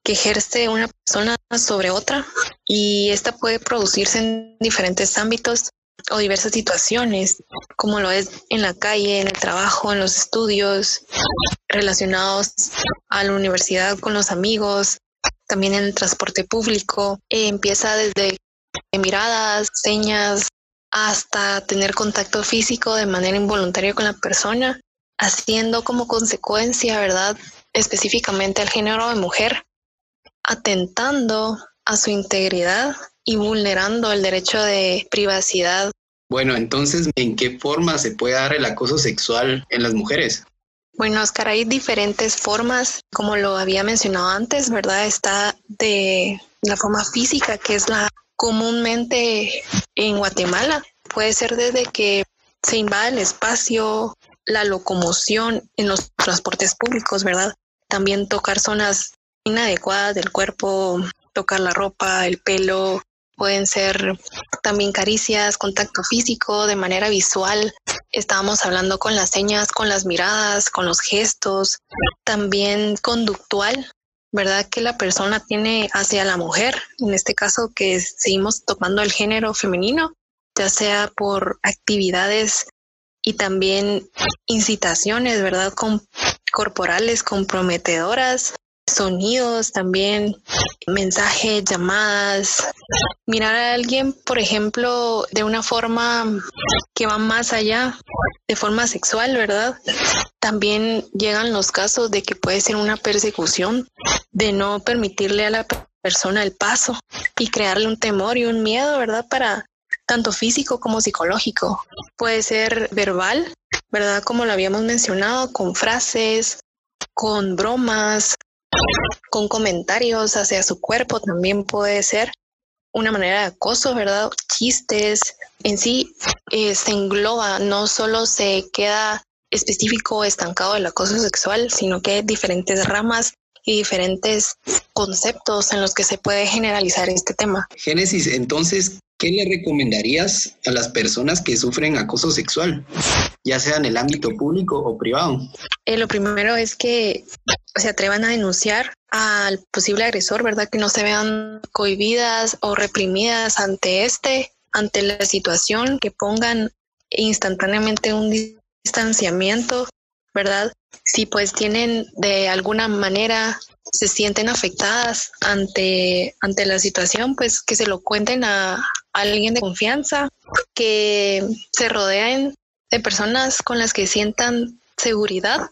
que ejerce una persona sobre otra y esta puede producirse en diferentes ámbitos o diversas situaciones, como lo es en la calle, en el trabajo, en los estudios, relacionados a la universidad con los amigos, también en el transporte público. empieza desde miradas, señas, hasta tener contacto físico de manera involuntaria con la persona, haciendo como consecuencia, ¿verdad? Específicamente al género de mujer, atentando a su integridad y vulnerando el derecho de privacidad. Bueno, entonces, ¿en qué forma se puede dar el acoso sexual en las mujeres? Bueno, Oscar, hay diferentes formas, como lo había mencionado antes, ¿verdad? Está de la forma física, que es la comúnmente en Guatemala. Puede ser desde que se invade el espacio, la locomoción en los transportes públicos, ¿verdad? También tocar zonas inadecuadas del cuerpo, tocar la ropa, el pelo, pueden ser también caricias, contacto físico de manera visual. Estábamos hablando con las señas, con las miradas, con los gestos, también conductual, ¿verdad? Que la persona tiene hacia la mujer, en este caso que seguimos tocando el género femenino, ya sea por actividades y también incitaciones, ¿verdad? Con, corporales comprometedoras, sonidos también, mensajes, llamadas. Mirar a alguien, por ejemplo, de una forma que va más allá, de forma sexual, ¿verdad? También llegan los casos de que puede ser una persecución, de no permitirle a la persona el paso y crearle un temor y un miedo, ¿verdad? Para tanto físico como psicológico. Puede ser verbal, ¿verdad? Como lo habíamos mencionado, con frases, con bromas, con comentarios hacia su cuerpo también puede ser una manera de acoso, ¿verdad? Chistes, en sí eh, se engloba, no solo se queda específico estancado el acoso sexual, sino que hay diferentes ramas y diferentes conceptos en los que se puede generalizar este tema. Génesis, entonces, ¿qué le recomendarías a las personas que sufren acoso sexual, ya sea en el ámbito público o privado? Eh, lo primero es que se atrevan a denunciar al posible agresor, ¿verdad? Que no se vean cohibidas o reprimidas ante este, ante la situación, que pongan instantáneamente un distanciamiento, ¿verdad? Si pues tienen de alguna manera se sienten afectadas ante, ante la situación, pues que se lo cuenten a, alguien de confianza, que se rodeen de personas con las que sientan seguridad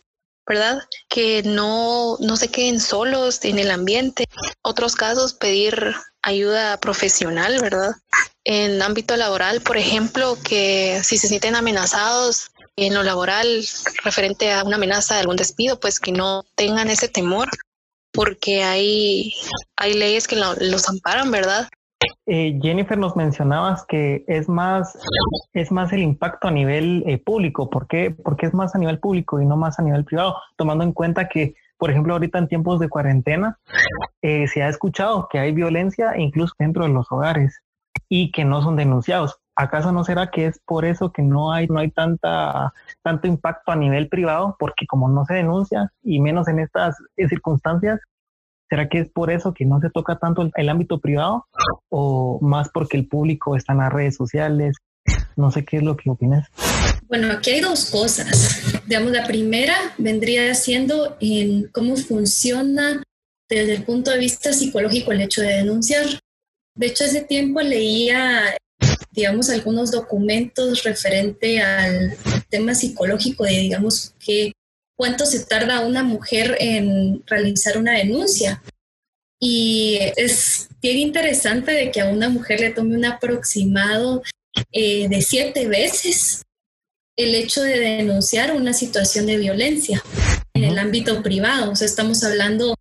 ¿verdad? Que no, no se queden solos en el ambiente. Otros casos, pedir ayuda profesional, ¿verdad? En ámbito laboral, por ejemplo, que si se sienten amenazados en lo laboral referente a una amenaza de algún despido, pues que no tengan ese temor, porque hay, hay leyes que los amparan, ¿verdad? Eh, Jennifer, nos mencionabas que es más, es más el impacto a nivel eh, público. ¿Por qué? Porque es más a nivel público y no más a nivel privado, tomando en cuenta que, por ejemplo, ahorita en tiempos de cuarentena eh, se ha escuchado que hay violencia incluso dentro de los hogares y que no son denunciados. ¿Acaso no será que es por eso que no hay, no hay tanta, tanto impacto a nivel privado? Porque como no se denuncia y menos en estas circunstancias, ¿Será que es por eso que no se toca tanto el, ámbito privado o más porque el público está en las redes sociales? No sé qué es lo que opinas. Bueno, aquí hay dos cosas. Digamos, la primera vendría siendo en cómo funciona desde el punto de vista psicológico el hecho de denunciar. De hecho, hace tiempo leía, digamos, algunos documentos referente al tema psicológico de, digamos, que cuánto se tarda una mujer en realizar una denuncia. Y es bien interesante de que a una mujer le tome un aproximado eh, de siete veces el hecho de denunciar una situación de violencia en el ámbito privado. O sea, estamos hablando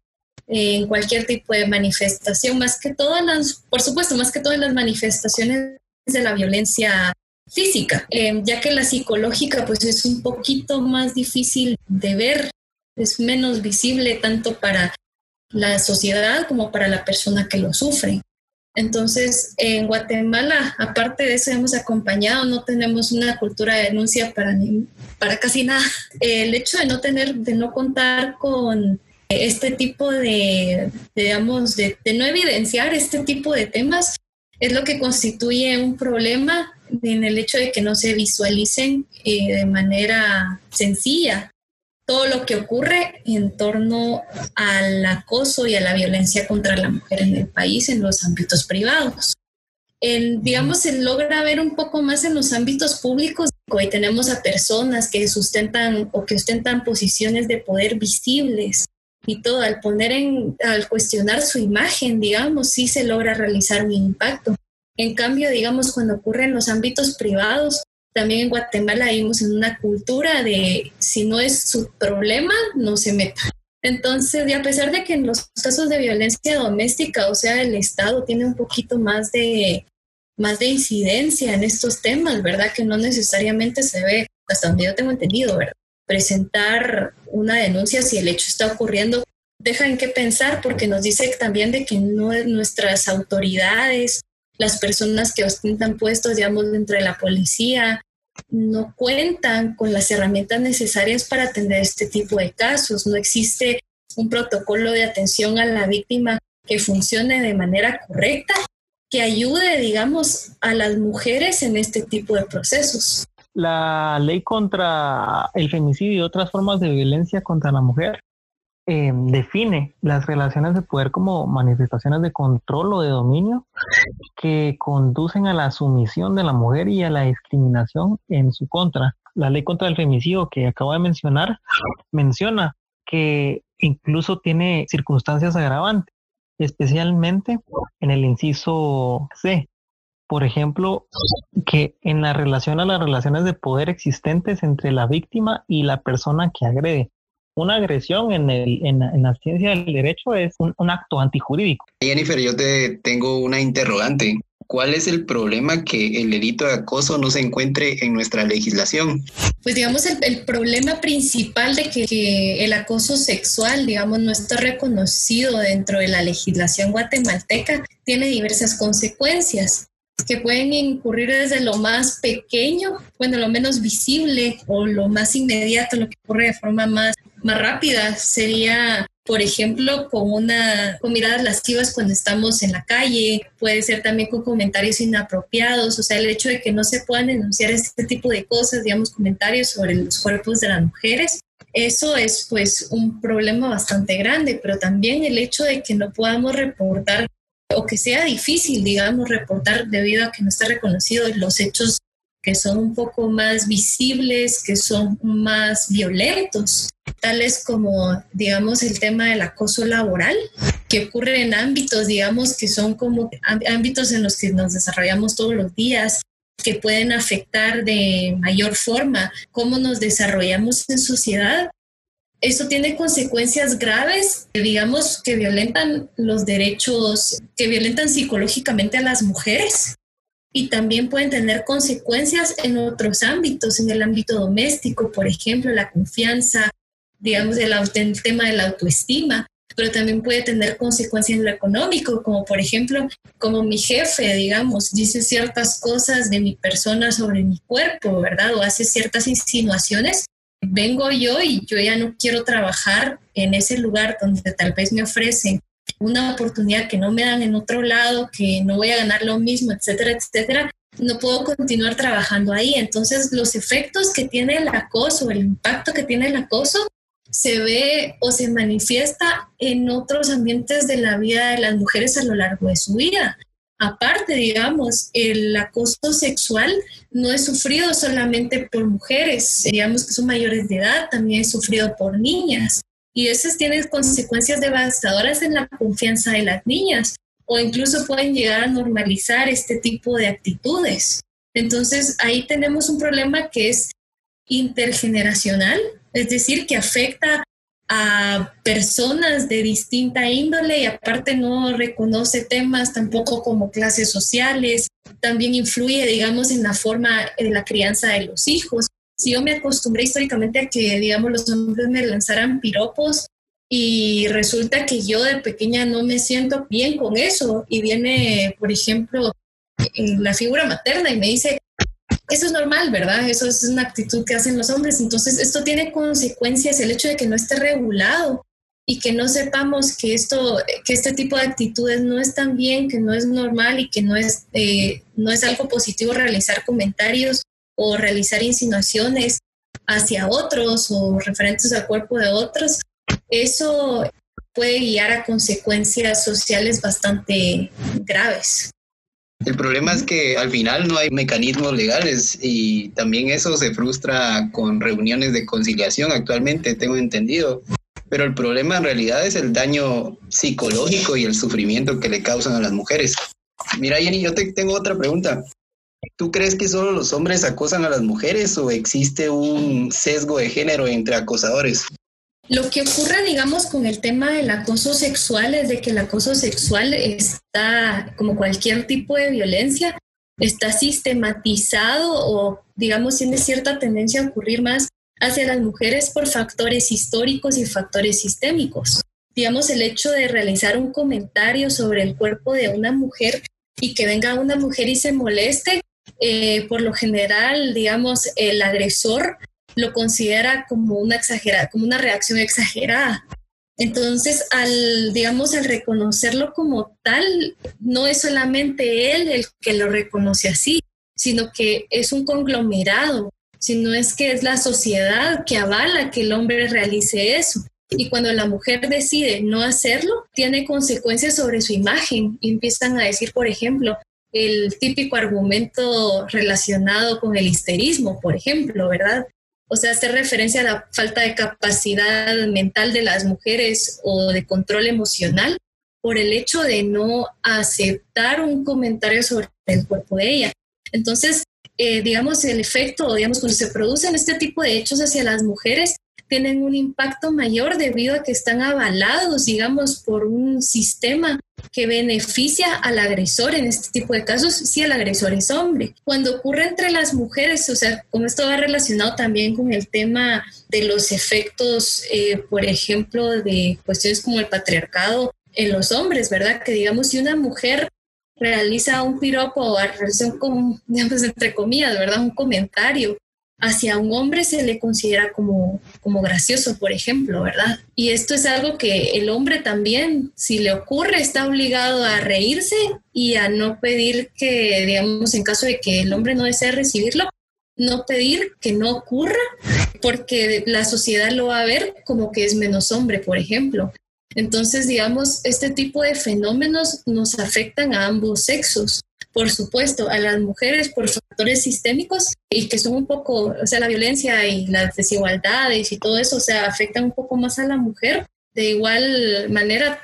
en cualquier tipo de manifestación, más que todas las, por supuesto, más que todas las manifestaciones de la violencia física, eh, ya que la psicológica pues es un poquito más difícil de ver, es menos visible tanto para la sociedad como para la persona que lo sufre. Entonces, en Guatemala, aparte de eso, hemos acompañado, no tenemos una cultura de denuncia para, para casi nada. El hecho de no tener, de no contar con este tipo de, digamos, de no evidenciar este tipo de temas, es lo que constituye un problema en el hecho de que no se visualicen eh, de manera sencilla todo lo que ocurre en torno al acoso y a la violencia contra la mujer en el país en los ámbitos privados. En, digamos, se logra ver un poco más en los ámbitos públicos. Hoy tenemos a personas que sustentan o que ostentan posiciones de poder visibles y todo, al poner en, al cuestionar su imagen, digamos, sí se logra realizar un impacto. En cambio, digamos, cuando ocurre en los ámbitos privados, también en Guatemala vivimos en una cultura de si no es su problema, no se meta. Entonces, y a pesar de que en los casos de violencia doméstica, o sea, el Estado tiene un poquito más de, más de incidencia en estos temas, ¿verdad? Que no necesariamente se ve, hasta donde yo tengo entendido, ¿verdad? Presentar una denuncia si el hecho está ocurriendo deja en qué pensar porque nos dice también de que no, nuestras autoridades, las personas que ostentan puestos, digamos, dentro de la policía, no cuentan con las herramientas necesarias para atender este tipo de casos. No existe un protocolo de atención a la víctima que funcione de manera correcta, que ayude, digamos, a las mujeres en este tipo de procesos. La ley contra el femicidio y otras formas de violencia contra la mujer eh, define las relaciones de poder como manifestaciones de control o de dominio que conducen a la sumisión de la mujer y a la discriminación en su contra. La ley contra el femicidio que acabo de mencionar menciona que incluso tiene circunstancias agravantes, especialmente en el inciso C. Por ejemplo, que en la relación a las relaciones de poder existentes entre la víctima y la persona que agrede una agresión en, el, en, la ciencia del derecho es un, un, acto antijurídico. Jennifer, yo te tengo una interrogante. ¿Cuál es el problema que el delito de acoso no se encuentre en nuestra legislación? Pues digamos, el, el problema principal de que, que, el acoso sexual, digamos, no está reconocido dentro de la legislación guatemalteca tiene diversas consecuencias que pueden incurrir desde lo más pequeño, bueno, lo menos visible o lo más inmediato, lo que ocurre de forma más más rápida sería por ejemplo, con una con miradas lascivas cuando estamos en la calle, puede ser también con comentarios inapropiados, o sea, el hecho de que no se puedan denunciar este tipo de cosas, digamos, comentarios sobre los cuerpos de las mujeres, eso es pues un problema bastante grande, pero también el hecho de que no podamos reportar o que sea difícil, digamos, reportar debido a que no está reconocido los hechos que son un poco más visibles, que son más violentos, tales como, digamos, el tema del acoso laboral, que ocurre en ámbitos, digamos, que son como ámbitos en los que nos desarrollamos todos los días, que pueden afectar de mayor forma cómo nos desarrollamos en sociedad. Esto tiene consecuencias graves, digamos, que violentan los derechos, que violentan psicológicamente a las mujeres y también pueden tener consecuencias en otros ámbitos, en el ámbito doméstico, por ejemplo, la confianza, digamos, el, tema de la autoestima, pero también puede tener consecuencias en lo económico, como por ejemplo, como mi jefe, digamos, dice ciertas cosas de mi persona sobre mi cuerpo, ¿verdad? O hace ciertas insinuaciones. Vengo yo y yo ya no quiero trabajar en ese lugar donde tal vez me ofrecen una oportunidad que no me dan en otro lado, que no voy a ganar lo mismo, etcétera, etcétera, no puedo continuar trabajando ahí. Entonces, los efectos que tiene el acoso, el impacto que tiene el acoso, se ve o se manifiesta en otros ambientes de la vida de las mujeres a lo largo de su vida. Aparte, digamos, el acoso sexual no es sufrido solamente por mujeres, digamos que son mayores de edad, también es sufrido por niñas y eso tiene consecuencias devastadoras en la confianza de las niñas o incluso pueden llegar a normalizar este tipo de actitudes. Entonces ahí tenemos un problema que es intergeneracional, es decir, que afecta a personas de distinta índole y aparte no reconoce temas tampoco como clases sociales, también influye, digamos, en la forma de la crianza de los hijos si yo me acostumbré históricamente a que, digamos, los hombres me lanzaran piropos y resulta que yo de pequeña no me siento bien con eso y viene, por ejemplo, la figura materna y me dice, eso es normal, ¿verdad? Eso es una actitud que hacen los hombres. Entonces, esto tiene consecuencias, el hecho de que no esté regulado y que no sepamos que esto, que este tipo de actitudes no están bien, que no es normal y que no es, eh, no es algo positivo realizar comentarios o realizar insinuaciones hacia otros o referentes al cuerpo de otros, eso puede guiar a consecuencias sociales bastante graves. El problema es que al final no hay mecanismos legales y también eso se frustra con reuniones de conciliación actualmente, tengo entendido. Pero el problema en realidad es el daño psicológico y el sufrimiento que le causan a las mujeres. Mira, Jenny, yo te tengo otra pregunta. ¿Tú crees que solo los hombres acosan a las mujeres o existe un sesgo de género entre acosadores? Lo que ocurre, digamos, con el tema del acoso sexual es de que el acoso sexual está, como cualquier tipo de violencia, está sistematizado o, digamos, tiene cierta tendencia a ocurrir más hacia las mujeres por factores históricos y factores sistémicos. Digamos, el hecho de realizar un comentario sobre el cuerpo de una mujer y que venga una mujer y se moleste, eh, por lo general, digamos, el agresor lo considera como una exagerada, como una reacción exagerada. Entonces, al, digamos, al reconocerlo como tal, no es solamente él el que lo reconoce así, sino que es un conglomerado, sino es que es la sociedad que avala que el hombre realice eso. Y cuando la mujer decide no hacerlo, tiene consecuencias sobre su imagen. Empiezan a decir, por ejemplo, el típico argumento relacionado con el histerismo, por ejemplo, ¿verdad? O sea, hacer referencia a la falta de capacidad mental de las mujeres o de control emocional por el hecho de no aceptar un comentario sobre el cuerpo de ella. Entonces, eh, digamos, el efecto, digamos, cuando se producen este tipo de hechos hacia las mujeres, tienen un impacto mayor debido a que están avalados, digamos, por un sistema que beneficia al agresor en este tipo de casos si el agresor es hombre. Cuando ocurre entre las mujeres, o sea, como esto va relacionado también con el tema de los efectos, eh, por ejemplo, de cuestiones como el patriarcado en los hombres, ¿verdad? Que digamos, si una mujer realiza un piropo o relación con, digamos, entre comillas, ¿verdad? Un comentario hacia un hombre se le considera como, como gracioso, por ejemplo, ¿verdad? Y esto es algo que el hombre también, si le ocurre, está obligado a reírse y a no pedir que, digamos, en caso de que el hombre no desee recibirlo, no pedir que no ocurra, porque la sociedad lo va a ver como que es menos hombre, por ejemplo. Entonces, digamos, este tipo de fenómenos nos afectan a ambos sexos por supuesto, a las mujeres por factores sistémicos y que son un poco, o sea, la violencia y las desigualdades y todo eso, o sea, afectan un poco más a la mujer. De igual manera,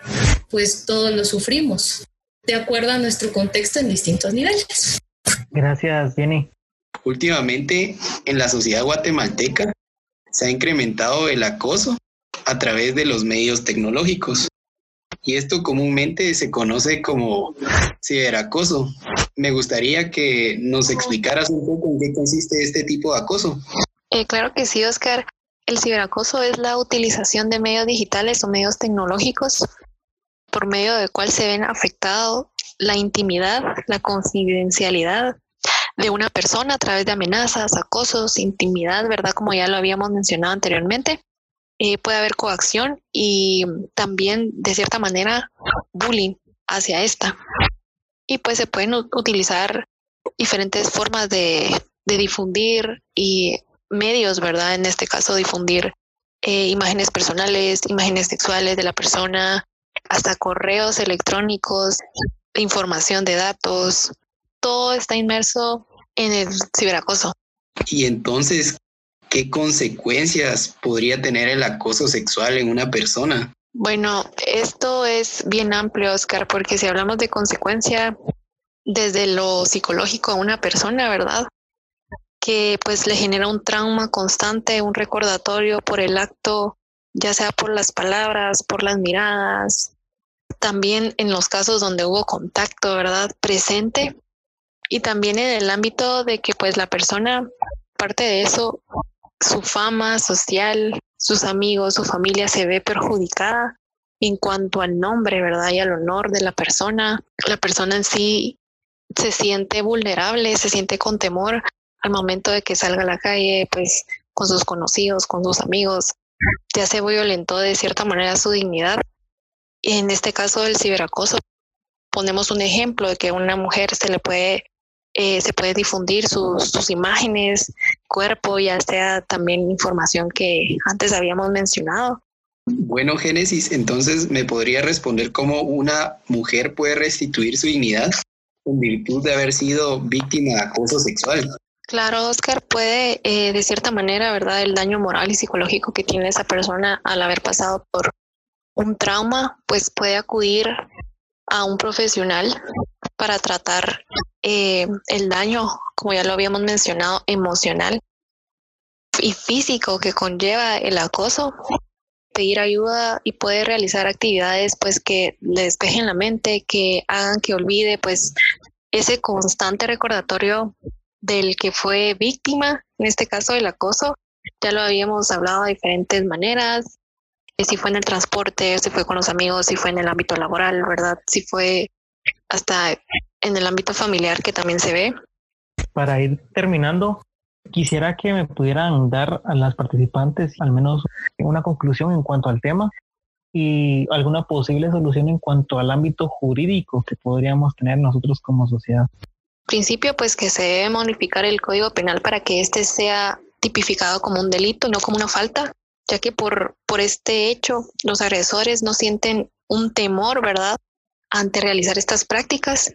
pues todos lo sufrimos, de acuerdo a nuestro contexto en distintos niveles. Gracias, Jenny. Últimamente, en la sociedad guatemalteca se ha incrementado el acoso a través de los medios tecnológicos y esto comúnmente se conoce como ciberacoso. Me gustaría que nos explicaras un poco en qué consiste este tipo de acoso. Eh, claro que sí, Oscar. El ciberacoso es la utilización de medios digitales o medios tecnológicos por medio del cual se ven afectado la intimidad, la confidencialidad de una persona a través de amenazas, acosos, intimidad, ¿verdad? Como ya lo habíamos mencionado anteriormente. Eh, puede haber coacción y también, de cierta manera, bullying hacia esta. Y pues se pueden utilizar diferentes formas de, difundir y medios, ¿verdad? En este caso, difundir eh, imágenes personales, imágenes sexuales de la persona, hasta correos electrónicos, información de datos, todo está inmerso en el ciberacoso. Y entonces, ¿qué consecuencias podría tener el acoso sexual en una persona? Bueno, esto es bien amplio, Oscar, porque si hablamos de consecuencia desde lo psicológico a una persona, ¿verdad? Que pues le genera un trauma constante, un recordatorio por el acto, ya sea por las palabras, por las miradas, también en los casos donde hubo contacto, ¿verdad? Presente. Y también en el ámbito de que pues la persona, parte de eso, su fama social, sus amigos, su familia se ve perjudicada en cuanto al nombre, ¿verdad? Y al honor de la persona. La persona en sí se siente vulnerable, se siente con temor al momento de que salga a la calle, pues con sus conocidos, con sus amigos. Ya se violentó de cierta manera su dignidad. En este caso del ciberacoso, ponemos un ejemplo de que una mujer se le puede eh, se puede difundir sus, sus, imágenes, cuerpo, ya sea también información que antes habíamos mencionado. Bueno, Génesis, entonces me podría responder cómo una mujer puede restituir su dignidad en virtud de haber sido víctima de acoso sexual. Claro, Oscar, puede eh, de cierta manera, ¿verdad? El daño moral y psicológico que tiene esa persona al haber pasado por un trauma, pues puede acudir a un profesional para tratar eh, el daño, como ya lo habíamos mencionado, emocional y físico que conlleva el acoso pedir ayuda y puede realizar actividades pues que le despejen la mente, que hagan que olvide pues ese constante recordatorio del que fue víctima, en este caso del acoso. Ya lo habíamos hablado de diferentes maneras, si fue en el transporte, si fue con los amigos, si fue en el ámbito laboral, ¿verdad? Si fue hasta en el ámbito familiar que también se ve. Para ir terminando, quisiera que me pudieran dar a las participantes al menos una conclusión en cuanto al tema y alguna posible solución en cuanto al ámbito jurídico que podríamos tener nosotros como sociedad. Principio, pues que se debe modificar el Código Penal para que éste sea tipificado como un delito, no como una falta, ya que por, por este hecho los agresores no sienten un temor, ¿verdad?, ante realizar estas prácticas.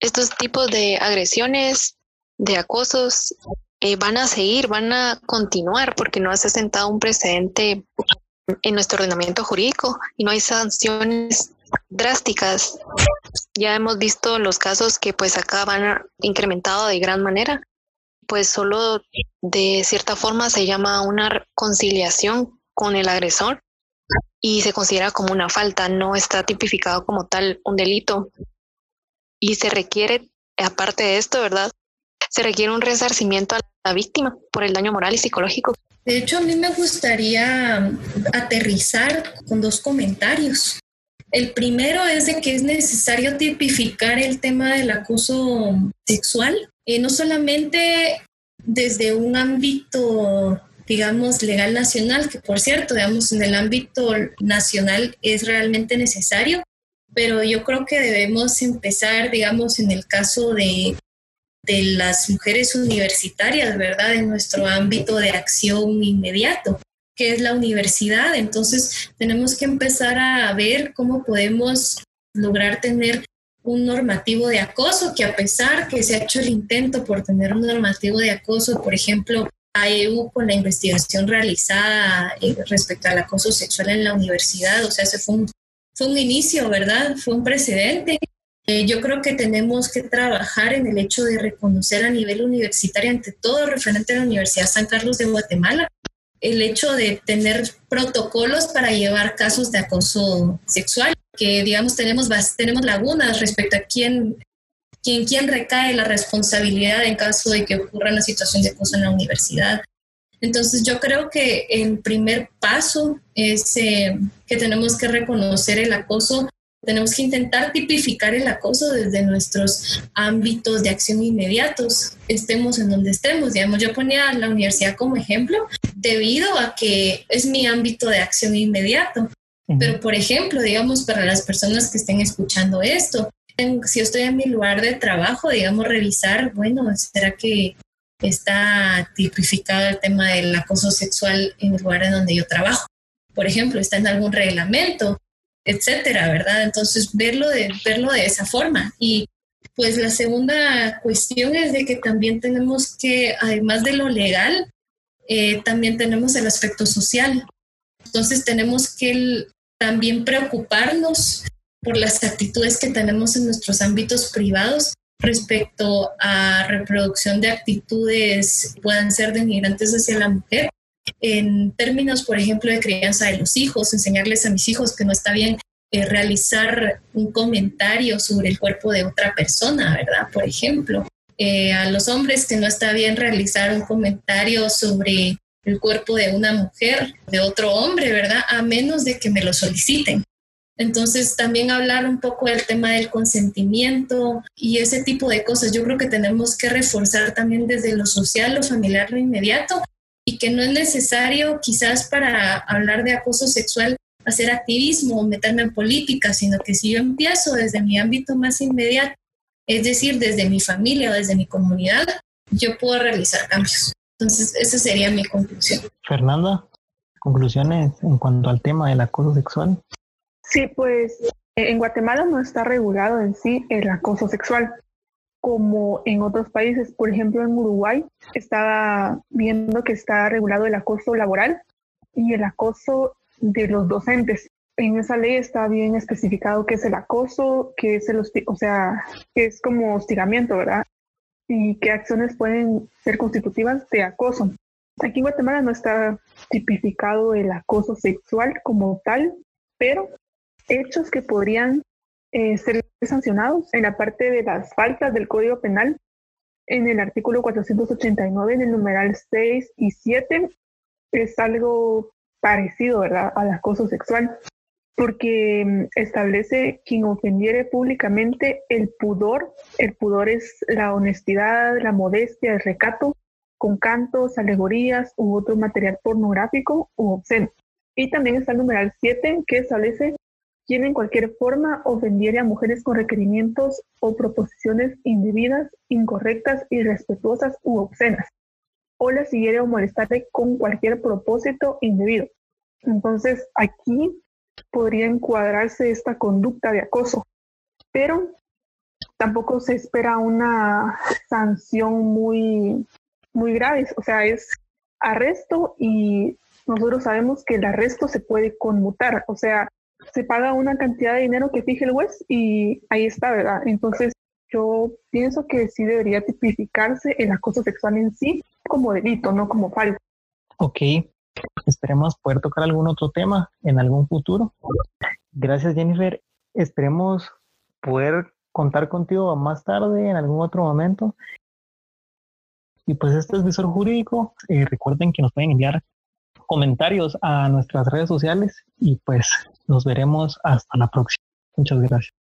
Estos tipos de agresiones, de acosos, eh, van a seguir, van a continuar porque no se ha sentado un precedente en nuestro ordenamiento jurídico y no hay sanciones drásticas. Ya hemos visto los casos que pues acá van incrementado de gran manera pues solo de cierta forma se llama una conciliación con el agresor y se considera como una falta, no está tipificado como tal un delito. Y se requiere, aparte de esto, ¿verdad? Se requiere un resarcimiento a la víctima por el daño moral y psicológico. De hecho, a mí me gustaría aterrizar con dos comentarios. El primero es de que es necesario tipificar el tema del acoso sexual eh, no solamente desde un ámbito, digamos, legal nacional, que por cierto, digamos, en el ámbito nacional es realmente necesario, pero yo creo que debemos empezar, digamos, en el caso de, de las mujeres universitarias, ¿verdad? En nuestro ámbito de acción inmediato que es la universidad. Entonces, tenemos que empezar a ver cómo podemos lograr tener un normativo de acoso, que a pesar que se ha hecho el intento por tener un normativo de acoso, por ejemplo, a EU con la investigación realizada eh, respecto al acoso sexual en la universidad, o sea, ese fue un, fue un inicio, ¿verdad? Fue un precedente. Eh, yo creo que tenemos que trabajar en el hecho de reconocer a nivel universitario, ante todo referente a la Universidad San Carlos de Guatemala, el hecho de tener protocolos para llevar casos de acoso sexual, que digamos tenemos, tenemos lagunas respecto a quién, quién, quién recae la responsabilidad en caso de que ocurra una situación de acoso en la universidad. Entonces yo creo que el primer paso es eh, que tenemos que reconocer el acoso tenemos que intentar tipificar el acoso desde nuestros ámbitos de acción inmediatos, estemos en donde estemos. Digamos, yo ponía la universidad como ejemplo debido a que es mi ámbito de acción inmediato. Pero, por ejemplo, digamos, para las personas que estén escuchando esto, si yo estoy en mi lugar de trabajo, digamos, revisar, bueno, ¿será que está tipificado el tema del acoso sexual en el lugar en donde yo trabajo? Por ejemplo, está en algún reglamento etcétera, ¿verdad? Entonces, verlo de, verlo de esa forma. Y pues la segunda cuestión es de que también tenemos que, además de lo legal, eh, también tenemos el aspecto social. Entonces, tenemos que también preocuparnos por las actitudes que tenemos en nuestros ámbitos privados respecto a reproducción de actitudes puedan ser denigrantes hacia la mujer en términos, por ejemplo, de crianza de los hijos, enseñarles a mis hijos que no está bien eh, realizar un comentario sobre el cuerpo de otra persona, ¿verdad? Por ejemplo, eh, a los hombres que no está bien realizar un comentario sobre el cuerpo de una mujer, de otro hombre, ¿verdad? A menos de que me lo soliciten. Entonces, también hablar un poco del tema del consentimiento y ese tipo de cosas. Yo creo que tenemos que reforzar también desde lo social, lo familiar, lo inmediato, y que no es necesario quizás para hablar de acoso sexual hacer activismo o meterme en política, sino que si yo empiezo desde mi ámbito más inmediato, es decir, desde mi familia o desde mi comunidad, yo puedo realizar cambios. Entonces, esa sería mi conclusión. Fernanda, conclusiones en cuanto al tema del acoso sexual. Sí, pues en Guatemala no está regulado en sí el acoso sexual como en otros países. Por ejemplo, en Uruguay estaba viendo que está regulado el acoso laboral y el acoso de los docentes. En esa ley está bien especificado qué es el acoso, qué es el, o sea, qué es como hostigamiento, ¿verdad? Y qué acciones pueden ser constitutivas de acoso. Aquí en Guatemala no está tipificado el acoso sexual como tal, pero hechos que podrían eh, ser sancionados en la parte de las faltas del Código Penal, en el artículo 489, en el numeral 6 y 7, es algo parecido ¿verdad? al acoso sexual, porque mm, establece quien ofendiere públicamente el pudor. El pudor es la honestidad, la modestia, el recato, con cantos, alegorías u otro material pornográfico u obsceno. Y también está el numeral 7 que establece quien en cualquier forma ofendiere a mujeres con requerimientos o proposiciones indebidas, incorrectas, irrespetuosas u obscenas, o la siguiere o molestarle con cualquier propósito indebido. Entonces aquí podría encuadrarse esta conducta de acoso, pero tampoco se espera una sanción muy muy graves, o sea, es arresto y nosotros sabemos que el arresto se puede conmutar, o sea, se paga una cantidad de dinero que fije el juez y ahí está, ¿verdad? Entonces, yo pienso que sí debería tipificarse el acoso sexual en sí como delito, no como falta. Ok, esperemos poder tocar algún otro tema en algún futuro. Gracias, Jennifer. Esperemos poder contar contigo más tarde, en algún otro momento. Y pues este es Visor Jurídico. Eh, recuerden que nos pueden enviar comentarios a nuestras redes sociales y pues nos veremos hasta la próxima. Muchas gracias.